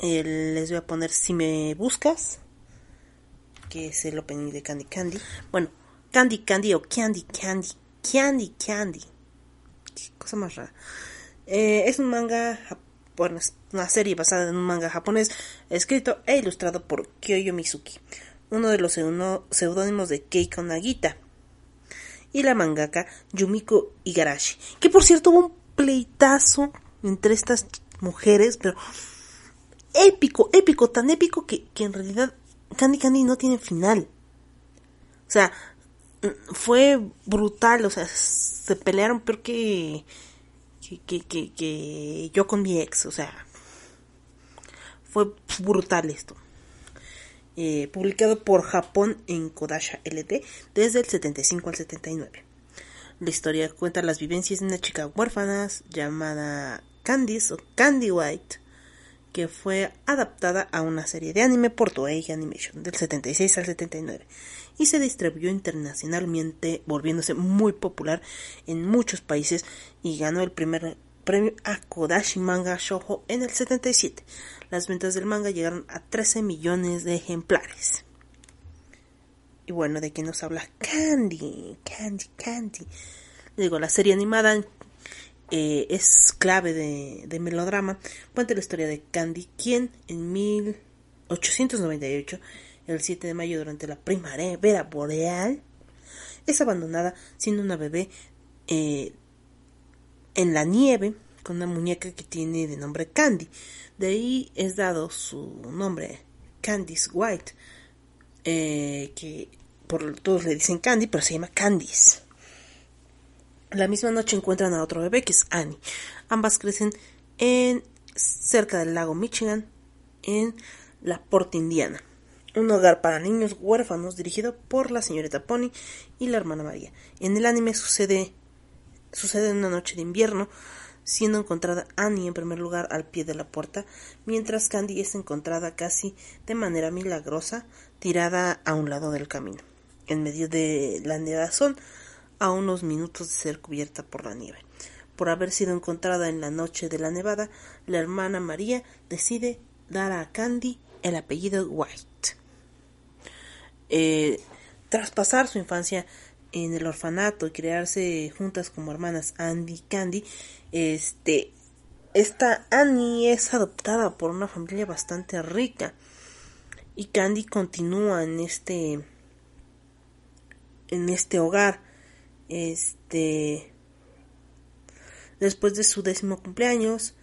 Speaker 1: Eh, les voy a poner Si me buscas, que es el opening de Candy Candy. Bueno, Candy Candy o Candy Candy. Candy Candy. Cosa más rara. Eh, es un manga, bueno, es una serie basada en un manga japonés, escrito e ilustrado por Kyoyo Mizuki, uno de los seudónimos de Keiko Nagita, y la mangaka Yumiko Igarashi, que por cierto hubo un pleitazo entre estas mujeres, pero épico, épico, tan épico que, que en realidad Candy Candy no tiene final. O sea, fue brutal, o sea, se pelearon peor que, que, que, que, yo con mi ex, o sea, fue brutal esto. Eh, publicado por Japón en Kodasha LT desde el 75 al 79. La historia cuenta las vivencias de una chica huérfana llamada Candice o Candy White, que fue adaptada a una serie de anime por Toei Animation del 76 al 79 y se distribuyó internacionalmente, volviéndose muy popular en muchos países y ganó el primer premio a Kodashi Manga Shoujo en el 77. Las ventas del manga llegaron a 13 millones de ejemplares. Y bueno, ¿de qué nos habla? Candy, Candy, Candy. Digo, la serie animada eh, es clave de, melodrama. Cuenta la historia de Candy, quien en 1898 el 7 de mayo durante la primavera boreal, es abandonada siendo una bebé eh, en la nieve con una muñeca que tiene de nombre Candy. De ahí es dado su nombre, Candice White, eh, que por todos le dicen Candy, pero se llama Candice. La misma noche encuentran a otro bebé que es Annie. Ambas crecen en cerca del lago Michigan, en la Porta Indiana un hogar para niños huérfanos dirigido por la señorita Pony y la hermana María. En el anime sucede sucede una noche de invierno, siendo encontrada Annie en primer lugar al pie de la puerta, mientras Candy es encontrada casi de manera milagrosa tirada a un lado del camino, en medio de la nevazón, a unos minutos de ser cubierta por la nieve. Por haber sido encontrada en la noche de la nevada, la hermana María decide dar a Candy el apellido White. Eh, tras pasar su infancia en el orfanato y crearse juntas como hermanas Andy y Candy, este, esta Annie es adoptada por una familia bastante rica y Candy continúa en este en este hogar este después de su décimo cumpleaños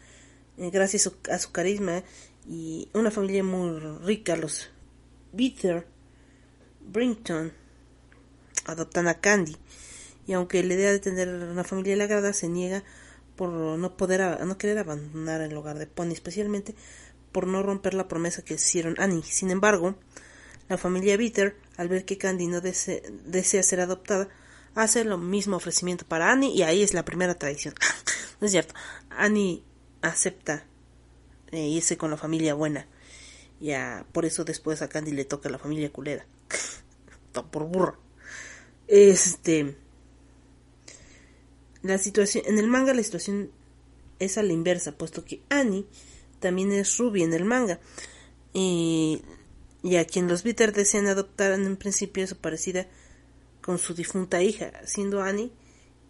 Speaker 1: eh, gracias a su carisma y una familia muy rica los Bitter Brington adoptan a Candy y aunque la idea de tener una familia le agrada se niega por no poder no querer abandonar el hogar de Pony especialmente por no romper la promesa que hicieron Annie. Sin embargo, la familia Bitter, al ver que Candy no desea ser adoptada, hace lo mismo ofrecimiento para Annie y ahí es la primera tradición. (laughs) no es cierto. Annie acepta eh, irse con la familia buena. Ya, por eso después a Candy le toca la familia culera. (laughs) por burro. Este. La situación. En el manga la situación es a la inversa, puesto que Annie también es Ruby en el manga. Y, y a quien los Bitter desean adoptar en principio es parecida con su difunta hija, siendo Annie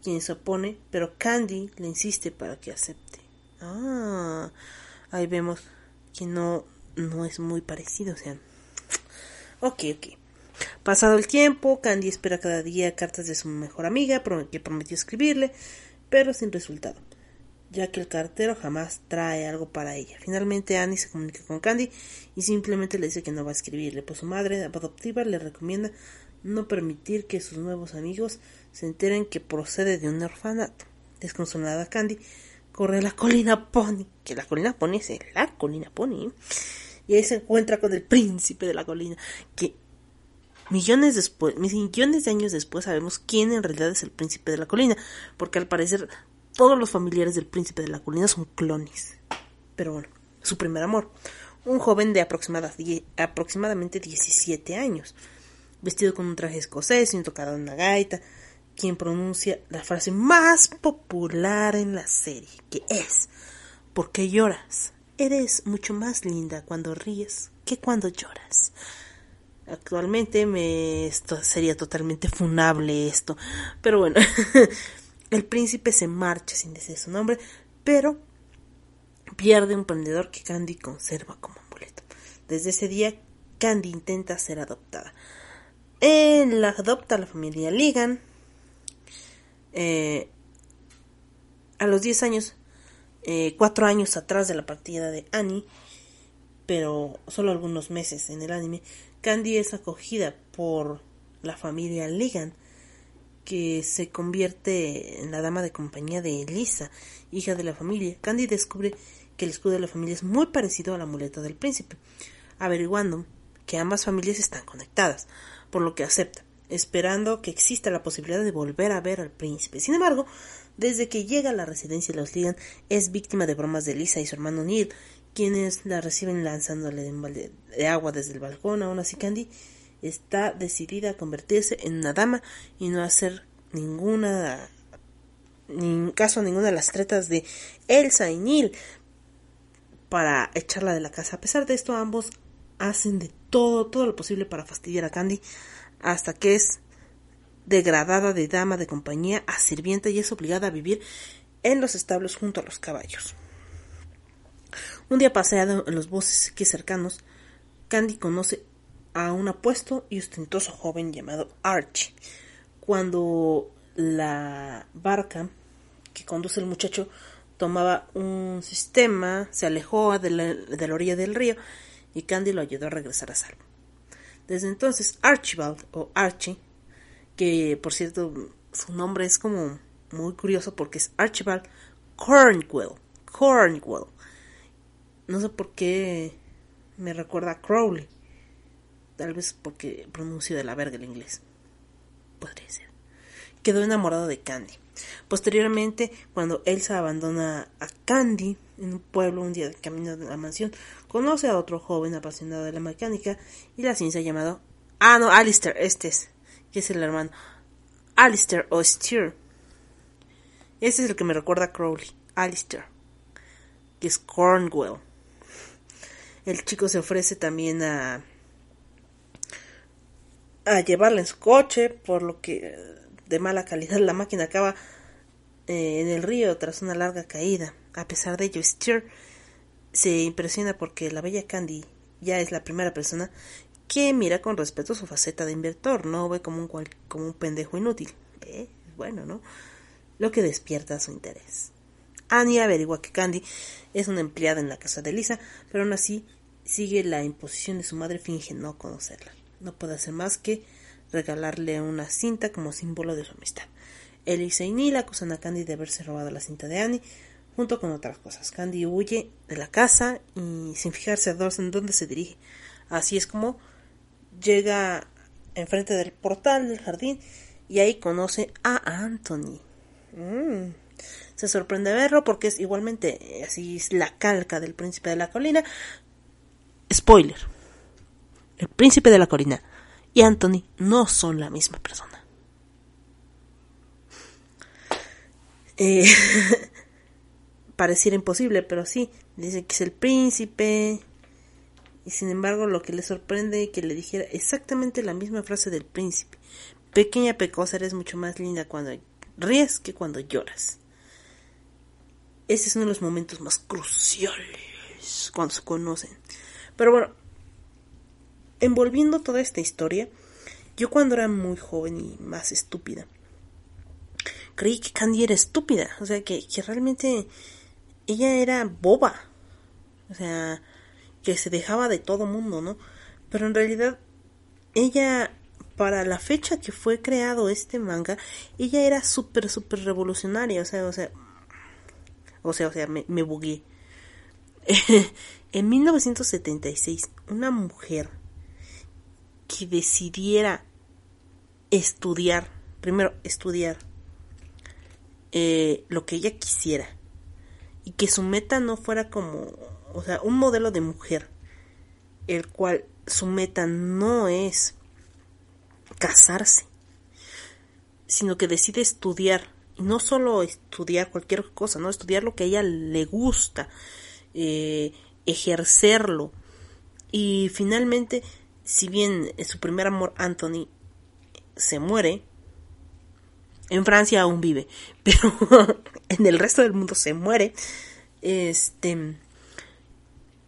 Speaker 1: quien se opone, pero Candy le insiste para que acepte. Ah, ahí vemos que no, no es muy parecido, o sea. Ok, ok. Pasado el tiempo, Candy espera cada día cartas de su mejor amiga que prometió escribirle, pero sin resultado. ya que el cartero jamás trae algo para ella. Finalmente Annie se comunica con Candy y simplemente le dice que no va a escribirle, pues su madre adoptiva le recomienda no permitir que sus nuevos amigos se enteren que procede de un orfanato. Desconsolada Candy corre a la colina Pony, que la colina Pony es la colina Pony, y ahí se encuentra con el príncipe de la colina, que millones después, millones de años después sabemos quién en realidad es el príncipe de la colina, porque al parecer todos los familiares del príncipe de la colina son clones. Pero bueno, su primer amor, un joven de aproximadamente 17 años, vestido con un traje escocés y tocado una gaita, quien pronuncia la frase más popular en la serie, que es, ¿por qué lloras? Eres mucho más linda cuando ríes que cuando lloras. Actualmente me esto sería totalmente funable esto, pero bueno, (laughs) el príncipe se marcha sin decir su nombre, pero pierde un prendedor que Candy conserva como amuleto. Desde ese día Candy intenta ser adoptada. La adopta a la familia Ligan, eh, a los 10 años, eh, 4 años atrás de la partida de Annie, pero solo algunos meses en el anime, Candy es acogida por la familia Ligan, que se convierte en la dama de compañía de Elisa, hija de la familia. Candy descubre que el escudo de la familia es muy parecido al amuleto del príncipe, averiguando que ambas familias están conectadas, por lo que acepta esperando que exista la posibilidad de volver a ver al príncipe. Sin embargo, desde que llega a la residencia de los Ligan, es víctima de bromas de Lisa y su hermano Neil, quienes la reciben lanzándole de agua desde el balcón. Aún así, Candy está decidida a convertirse en una dama y no hacer ninguna ni caso a ninguna de las tretas de Elsa y Neil para echarla de la casa. A pesar de esto, ambos hacen de todo, todo lo posible para fastidiar a Candy hasta que es degradada de dama de compañía a sirvienta y es obligada a vivir en los establos junto a los caballos. Un día paseado en los bosques cercanos, Candy conoce a un apuesto y ostentoso joven llamado Archie. Cuando la barca que conduce el muchacho tomaba un sistema, se alejó de la orilla del río y Candy lo ayudó a regresar a salvo. Desde entonces, Archibald o Archie, que por cierto su nombre es como muy curioso porque es Archibald Cornwell. Cornwell. No sé por qué me recuerda a Crowley. Tal vez porque pronuncio de la verga el inglés. Podría ser. Quedó enamorado de Candy. Posteriormente, cuando Elsa abandona a Candy en un pueblo un día de camino de la mansión, conoce a otro joven apasionado de la mecánica y la ciencia llamado... Ah, no, Alistair, este es, que es el hermano. Alistair o Steer. Este es el que me recuerda a Crowley, Alistair, que es Cornwell. El chico se ofrece también a a llevarla en su coche, por lo que de mala calidad la máquina acaba eh, en el río tras una larga caída. A pesar de ello, Steer se impresiona porque la bella Candy ya es la primera persona que mira con respeto su faceta de inventor, no ve como un, como un pendejo inútil. Eh, bueno, ¿no? Lo que despierta su interés. Annie averigua que Candy es una empleada en la casa de Lisa, pero aún así sigue la imposición de su madre, finge no conocerla. No puede hacer más que regalarle una cinta como símbolo de su amistad. Elisa y Neil acusan a Candy de haberse robado la cinta de Annie, junto con otras cosas. Candy huye de la casa y sin fijarse a dónde se dirige. Así es como llega enfrente del portal del jardín y ahí conoce a Anthony. Mm. Se sorprende verlo porque es igualmente así es la calca del príncipe de la colina. Spoiler. El príncipe de la colina y Anthony no son la misma persona. Eh, (laughs) pareciera imposible, pero sí, dice que es el príncipe. Y sin embargo, lo que le sorprende que le dijera exactamente la misma frase del príncipe. Pequeña pecosa, eres mucho más linda cuando ríes que cuando lloras. Ese es uno de los momentos más cruciales cuando se conocen. Pero bueno, envolviendo toda esta historia, yo cuando era muy joven y más estúpida, creí que Candy era estúpida, o sea, que, que realmente ella era boba. O sea, que se dejaba de todo mundo, ¿no? Pero en realidad, ella, para la fecha que fue creado este manga, ella era súper, súper revolucionaria. O sea, o sea, o sea, o sea, me, me bugué. (laughs) en 1976, una mujer que decidiera estudiar, primero estudiar eh, lo que ella quisiera. Y que su meta no fuera como, o sea, un modelo de mujer, el cual su meta no es casarse, sino que decide estudiar, y no solo estudiar cualquier cosa, no estudiar lo que a ella le gusta, eh, ejercerlo, y finalmente, si bien su primer amor, Anthony, se muere, en Francia aún vive, (laughs) pero (laughs) en el resto del mundo se muere, este,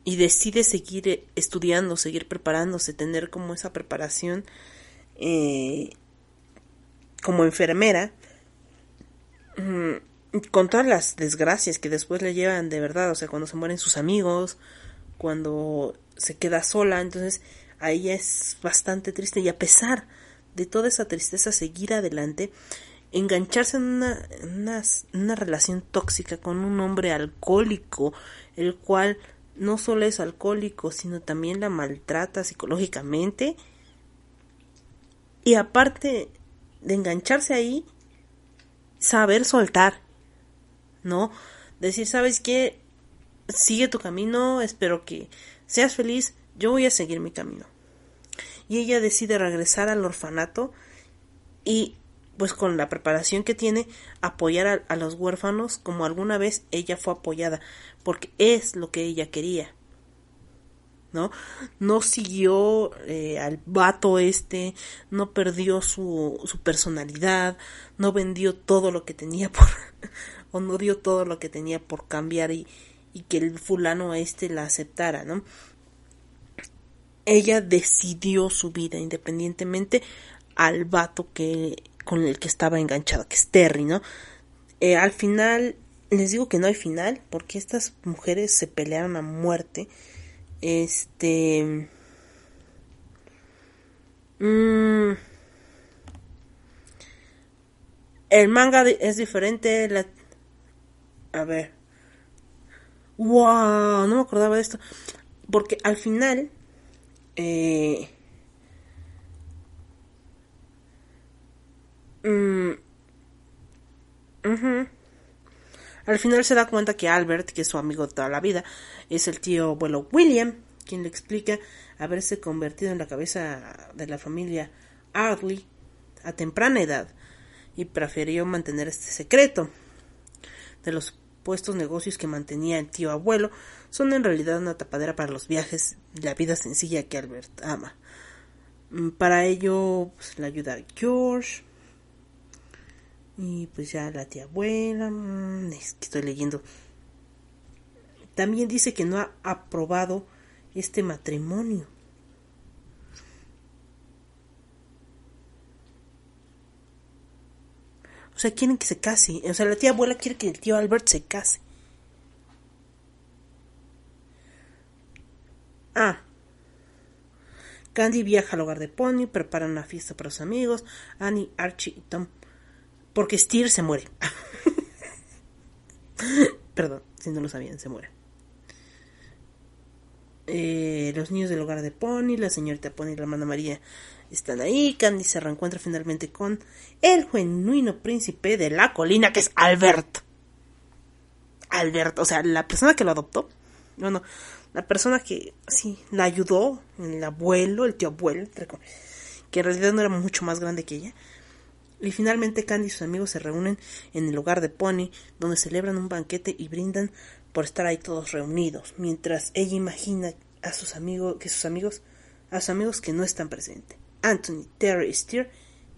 Speaker 1: y decide seguir estudiando, seguir preparándose, tener como esa preparación eh, como enfermera, mm, con todas las desgracias que después le llevan de verdad, o sea, cuando se mueren sus amigos, cuando se queda sola, entonces ahí es bastante triste y a pesar de toda esa tristeza seguir adelante, engancharse en una, una, relación tóxica con un hombre alcohólico, el cual no solo es alcohólico, sino también la maltrata psicológicamente. Y aparte de engancharse ahí, saber soltar, ¿no? Decir, ¿sabes qué? Sigue tu camino, espero que seas feliz, yo voy a seguir mi camino y ella decide regresar al orfanato y pues con la preparación que tiene apoyar a, los huérfanos como alguna vez ella fue apoyada porque es lo que ella quería no no siguió eh, al vato este no perdió su, su personalidad no vendió todo lo que tenía por (laughs) o no dio todo lo que tenía por cambiar y, y que el fulano este la aceptara no ella decidió su vida independientemente al vato que con el que estaba enganchado, que es Terry, ¿no? Eh, al final, les digo que no hay final, porque estas mujeres se pelearon a muerte. Este. Mmm, el manga es diferente. La, a ver. ¡Wow! No me acordaba de esto. Porque al final eh, mm, Al final se da cuenta que Albert, que es su amigo de toda la vida, es el tío abuelo William, quien le explica haberse convertido en la cabeza de la familia Ardley a temprana edad y prefirió mantener este secreto. De los puestos negocios que mantenía el tío abuelo son en realidad una tapadera para los viajes y la vida sencilla que Albert ama. Mm, para ello pues, le ayuda George y pues ya la tía abuela, mm, es que estoy leyendo. También dice que no ha aprobado este matrimonio. O sea, quieren que se case. O sea, la tía abuela quiere que el tío Albert se case. Ah. Candy viaja al hogar de Pony, prepara una fiesta para sus amigos, Annie, Archie y Tom. Porque Steer se muere. (laughs) Perdón, si no lo sabían, se muere. Eh, los niños del hogar de Pony, la señorita Pony y la hermana María están ahí. Candy se reencuentra finalmente con el genuino príncipe de la colina, que es Albert. Albert, o sea, la persona que lo adoptó. Bueno, la persona que sí la ayudó, el abuelo, el tío abuelo, que en realidad no era mucho más grande que ella. Y finalmente Candy y sus amigos se reúnen en el hogar de Pony, donde celebran un banquete y brindan por estar ahí todos reunidos, mientras ella imagina a sus amigos que sus amigos a sus amigos que no están presentes. Anthony, Terry, Steer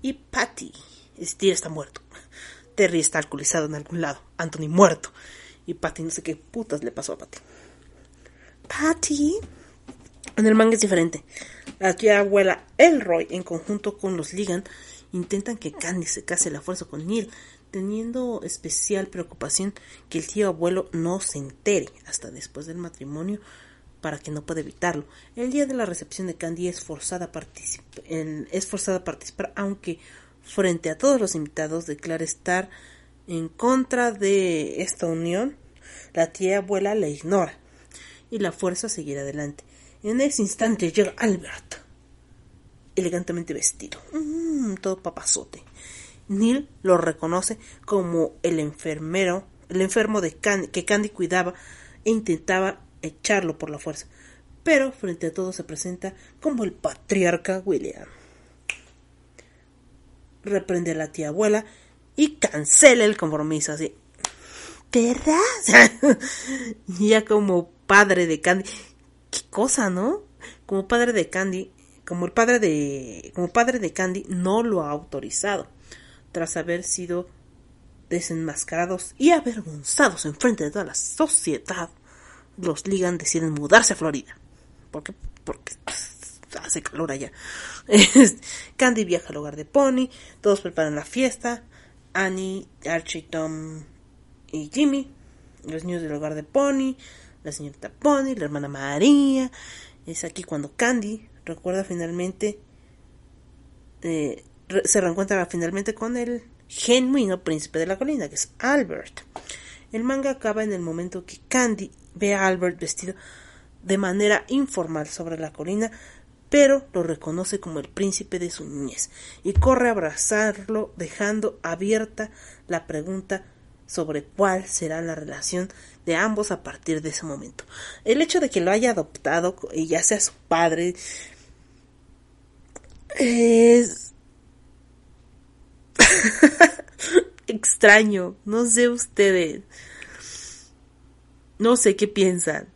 Speaker 1: y Patty. Steer está muerto. Terry está alcoholizado en algún lado. Anthony muerto. Y Patty no sé qué putas le pasó a Patty. Patty. En el manga es diferente. La tía abuela Elroy, en conjunto con los Ligan, intentan que Candy se case a la fuerza con Neil, teniendo especial preocupación que el tío abuelo no se entere hasta después del matrimonio para que no pueda evitarlo. El día de la recepción de Candy es forzada a, en- es forzada a participar, aunque frente a todos los invitados declara estar en contra de esta unión. La tía abuela la ignora y la fuerza a seguir adelante. En ese instante llega Albert, elegantemente vestido, mm, todo papazote. Neil lo reconoce como el enfermero, el enfermo de Candy, que Candy cuidaba e intentaba echarlo por la fuerza. Pero frente a todo se presenta como el patriarca William. Reprende a la tía abuela y cancela el compromiso así. ¿Verdad? (laughs) ya como padre de Candy. Qué cosa, ¿no? Como padre de Candy, como el padre de, como padre de Candy no lo ha autorizado tras haber sido desenmascarados y avergonzados en frente de toda la sociedad, los Ligan deciden mudarse a Florida. ¿Por qué? Porque hace calor allá. Candy viaja al hogar de Pony, todos preparan la fiesta, Annie, Archie, Tom y Jimmy, los niños del hogar de Pony, la señorita Pony, la hermana María. Es aquí cuando Candy recuerda finalmente eh, se reencuentra finalmente con el genuino príncipe de la colina, que es Albert. El manga acaba en el momento que Candy ve a Albert vestido de manera informal sobre la colina, pero lo reconoce como el príncipe de su niñez y corre a abrazarlo, dejando abierta la pregunta sobre cuál será la relación de ambos a partir de ese momento. El hecho de que lo haya adoptado y ya sea su padre es (laughs) extraño. No sé ustedes. No sé qué piensan.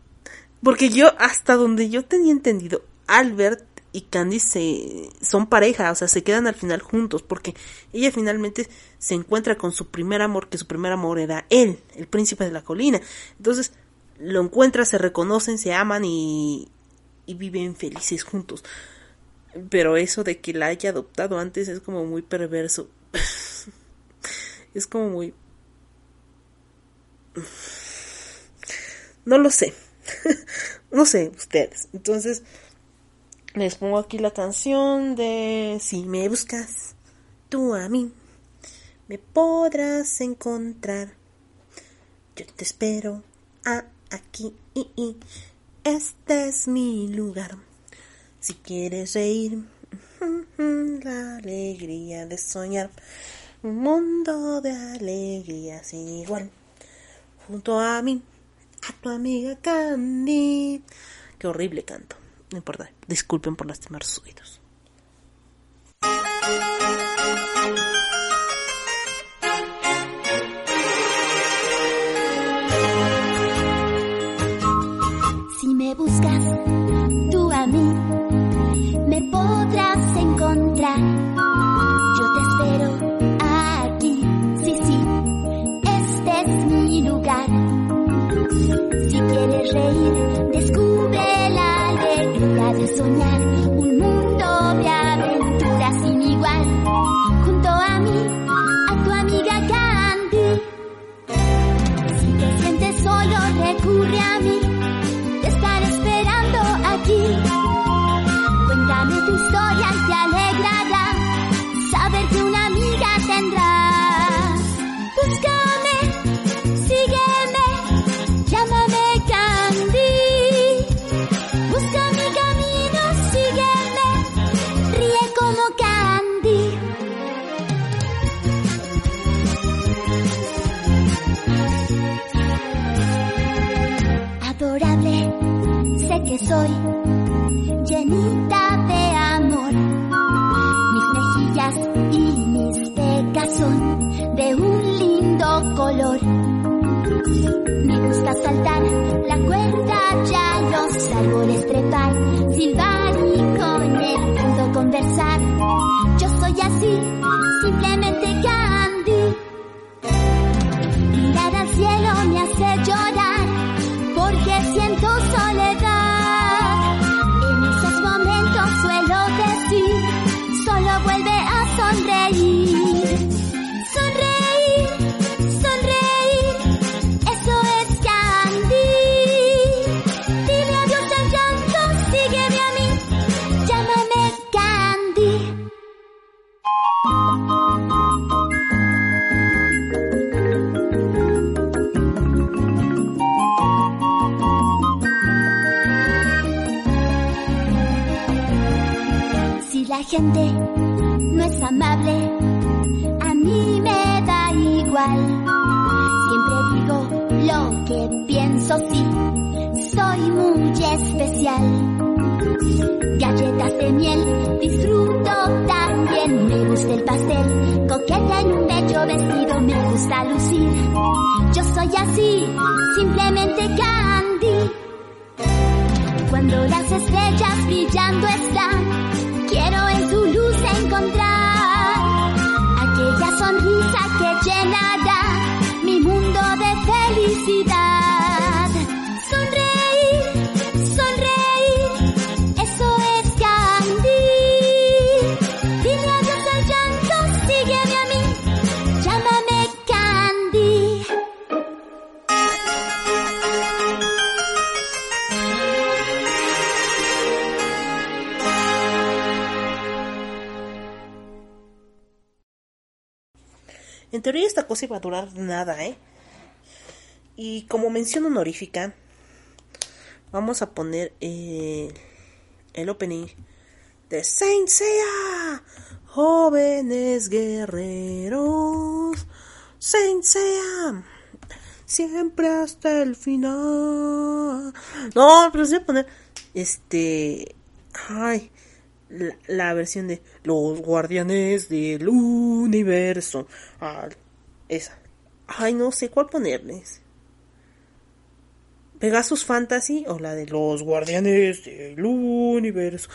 Speaker 1: Porque yo, hasta donde yo tenía entendido, Albert y Candy se, son pareja, o sea, se quedan al final juntos, porque ella finalmente se encuentra con su primer amor, que su primer amor era él, el príncipe de la colina. Entonces, lo encuentra, se reconocen, se aman y, y viven felices juntos. Pero eso de que la haya adoptado antes es como muy perverso. es como muy... No lo sé. (laughs) no sé, ustedes. Entonces, les pongo aquí la canción de Si me buscas, tú a mí, me podrás encontrar. Yo te espero ah, aquí. Este es mi lugar. Si quieres reír, (laughs) la alegría de soñar. Un mundo de alegría sin igual. Junto a mí, a tu amiga Candy. Qué horrible canto. No importa. Disculpen por lastimar sus oídos.
Speaker 7: Si me buscas, Un mundo de aventuras sin igual. Junto a mí, a tu amiga Candy. Si te sientes solo, recurre a mí. Árboles
Speaker 1: iba a durar nada, ¿eh? Y como mención honorífica, vamos a poner eh, el opening de Saint Seiya. Jóvenes guerreros, Saint Seiya. Siempre hasta el final. No, pero sí voy a poner este... Ay, la, la versión de Los Guardianes del Universo. Ah, Ay, no sé cuál ponerles. Pegasus Fantasy o la de Los Guardianes del Universo.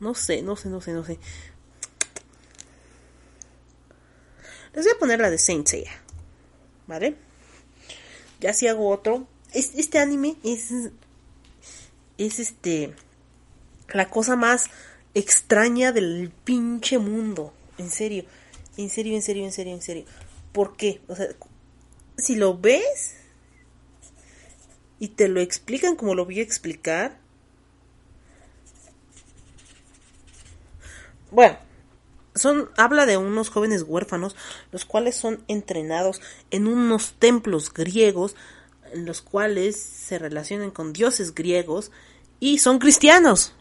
Speaker 1: No sé, no sé, no sé, no sé. Les voy a poner la de Saint Seiya. ¿Vale? Ya si hago otro. Es- Este anime es. Es este. La cosa más extraña del pinche mundo. En serio. En serio, en serio, en serio, en serio. ¿Por qué? O sea, si lo ves y te lo explican como lo voy a explicar. Bueno, son habla de unos jóvenes huérfanos los cuales son entrenados en unos templos griegos en los cuales se relacionan con dioses griegos y son cristianos.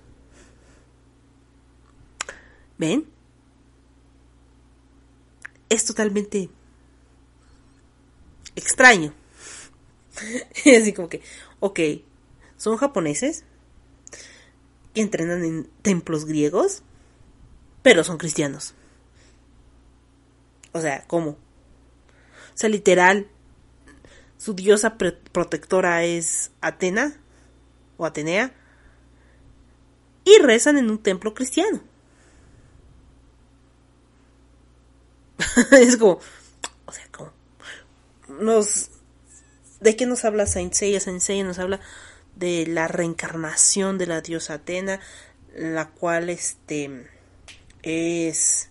Speaker 1: ¿Ven? Es totalmente extraño. (laughs) Así como que, ok, son japoneses que entrenan en templos griegos, pero son cristianos. O sea, ¿cómo? O sea, literal, su diosa protectora es Atena o Atenea y rezan en un templo cristiano. (laughs) es como, nos, ¿de qué nos habla Saint Seiya? Nos habla de la reencarnación de la diosa Atena, la cual, este, es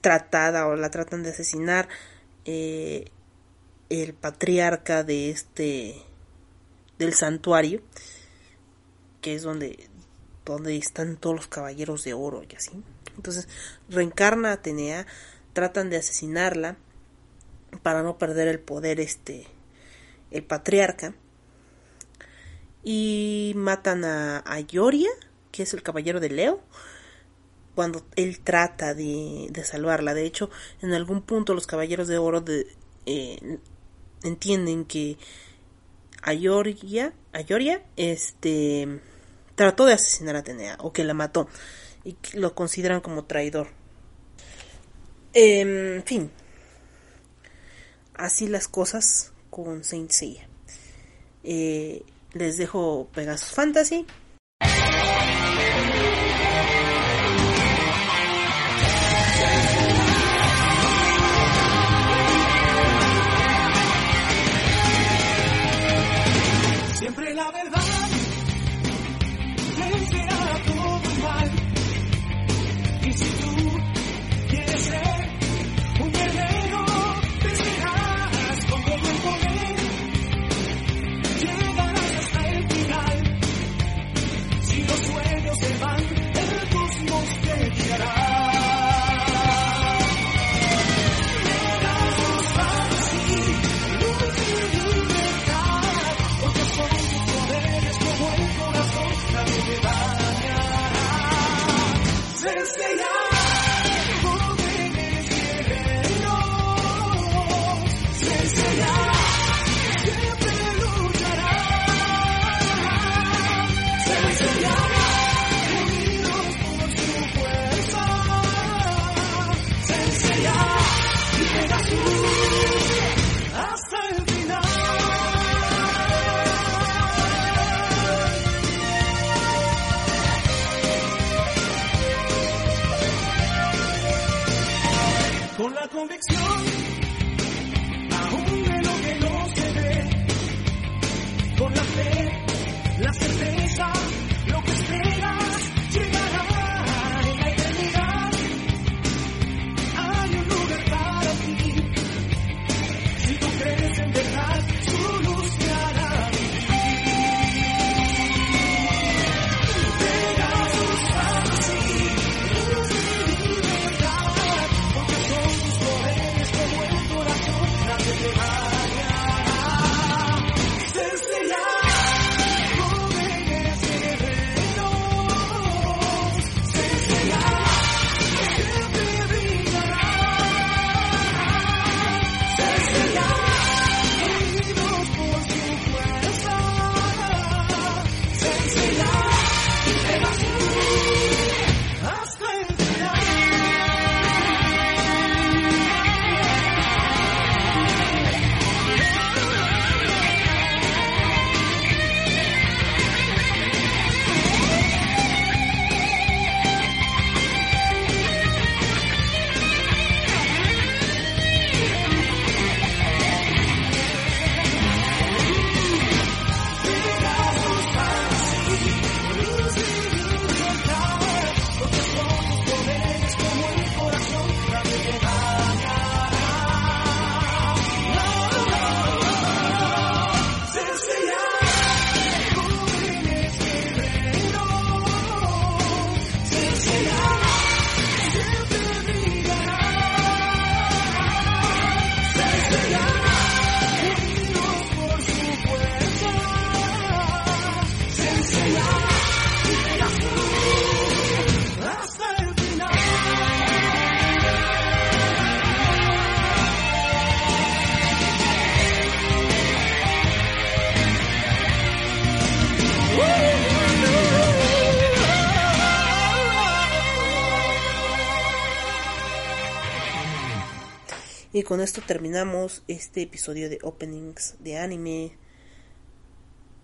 Speaker 1: tratada o la tratan de asesinar eh, el patriarca de este del santuario que es donde donde están todos los caballeros de oro y así entonces reencarna a Atenea tratan de asesinarla para no perder el poder este el patriarca y matan a, a Ioria que es el caballero de Leo cuando él trata de, de salvarla. De hecho, en algún punto los caballeros de oro de, eh, entienden que Ayoria, Ayoria este, trató de asesinar a Atenea o que la mató y lo consideran como traidor. En fin, así las cosas con Saint Seiya. Eh, les dejo Pegasus Fantasy.
Speaker 6: Con
Speaker 1: esto terminamos este episodio de openings de anime.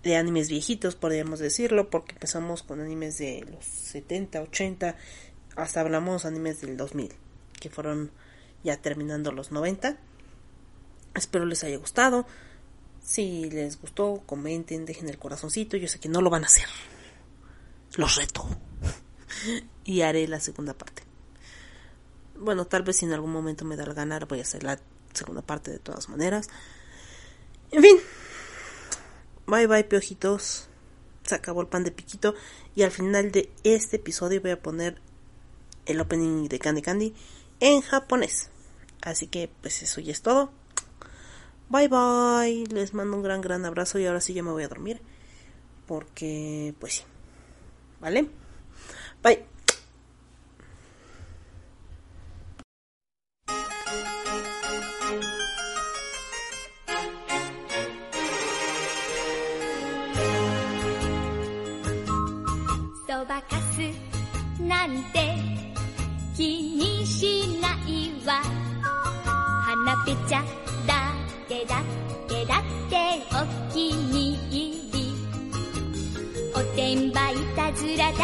Speaker 1: De animes viejitos, podríamos decirlo, porque empezamos con animes de los 70, 80, hasta hablamos animes del 2000, que fueron ya terminando los 90. Espero les haya gustado. Si les gustó, comenten, dejen el corazoncito. Yo sé que no lo van a hacer. Los reto. (laughs) y haré la segunda parte. Bueno, tal vez si en algún momento me da la gana, voy a hacer la segunda parte de todas maneras. En fin. Bye bye, piojitos. Se acabó el pan de piquito. Y al final de este episodio voy a poner el opening de Candy Candy en japonés. Así que, pues eso ya es todo. Bye bye. Les mando un gran, gran abrazo. Y ahora sí ya me voy a dormir. Porque, pues sí. ¿Vale? Bye.
Speaker 7: なんて気にしないわ。花ぺちゃだけだけだってお気に入り。おてんばいたずら大好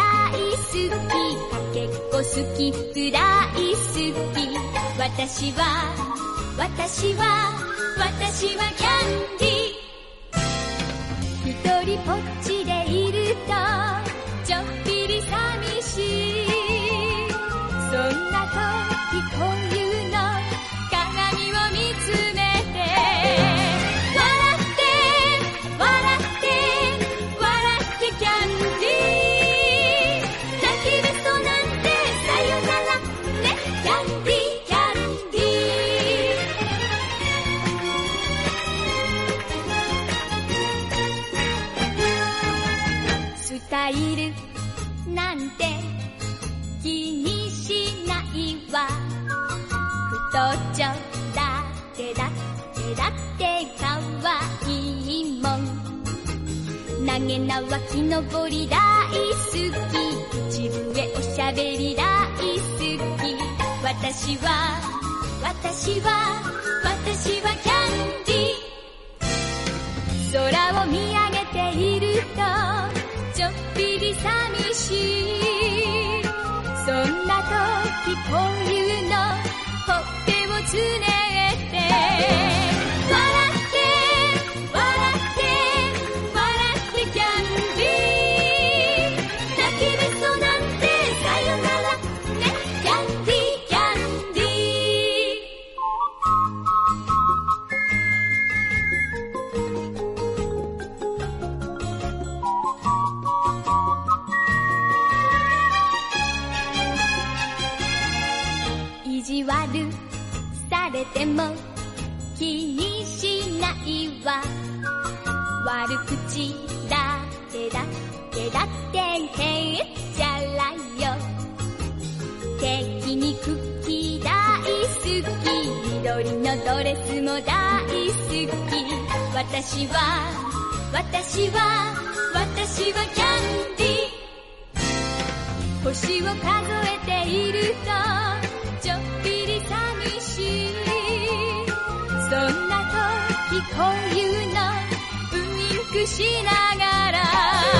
Speaker 7: き。かけっこ好きくらい好き。私は私は私はキャンディー。一人ぽっちスタイルなんて気にしないわ。太っちょだってだってだってかわいいもん。投げ縄木登り大好き。口笛おしゃべり大好き。私は私は私はキャンディー。空を見上げているとしい。そんなときこういうのほっぺをつても気にしないわ。悪口だってだってだってへっちゃらよ。敵にクッキー大好き。緑のドレスも大好き。私は私は私はキャンディー。星を数えているとこういうのウインクしながら。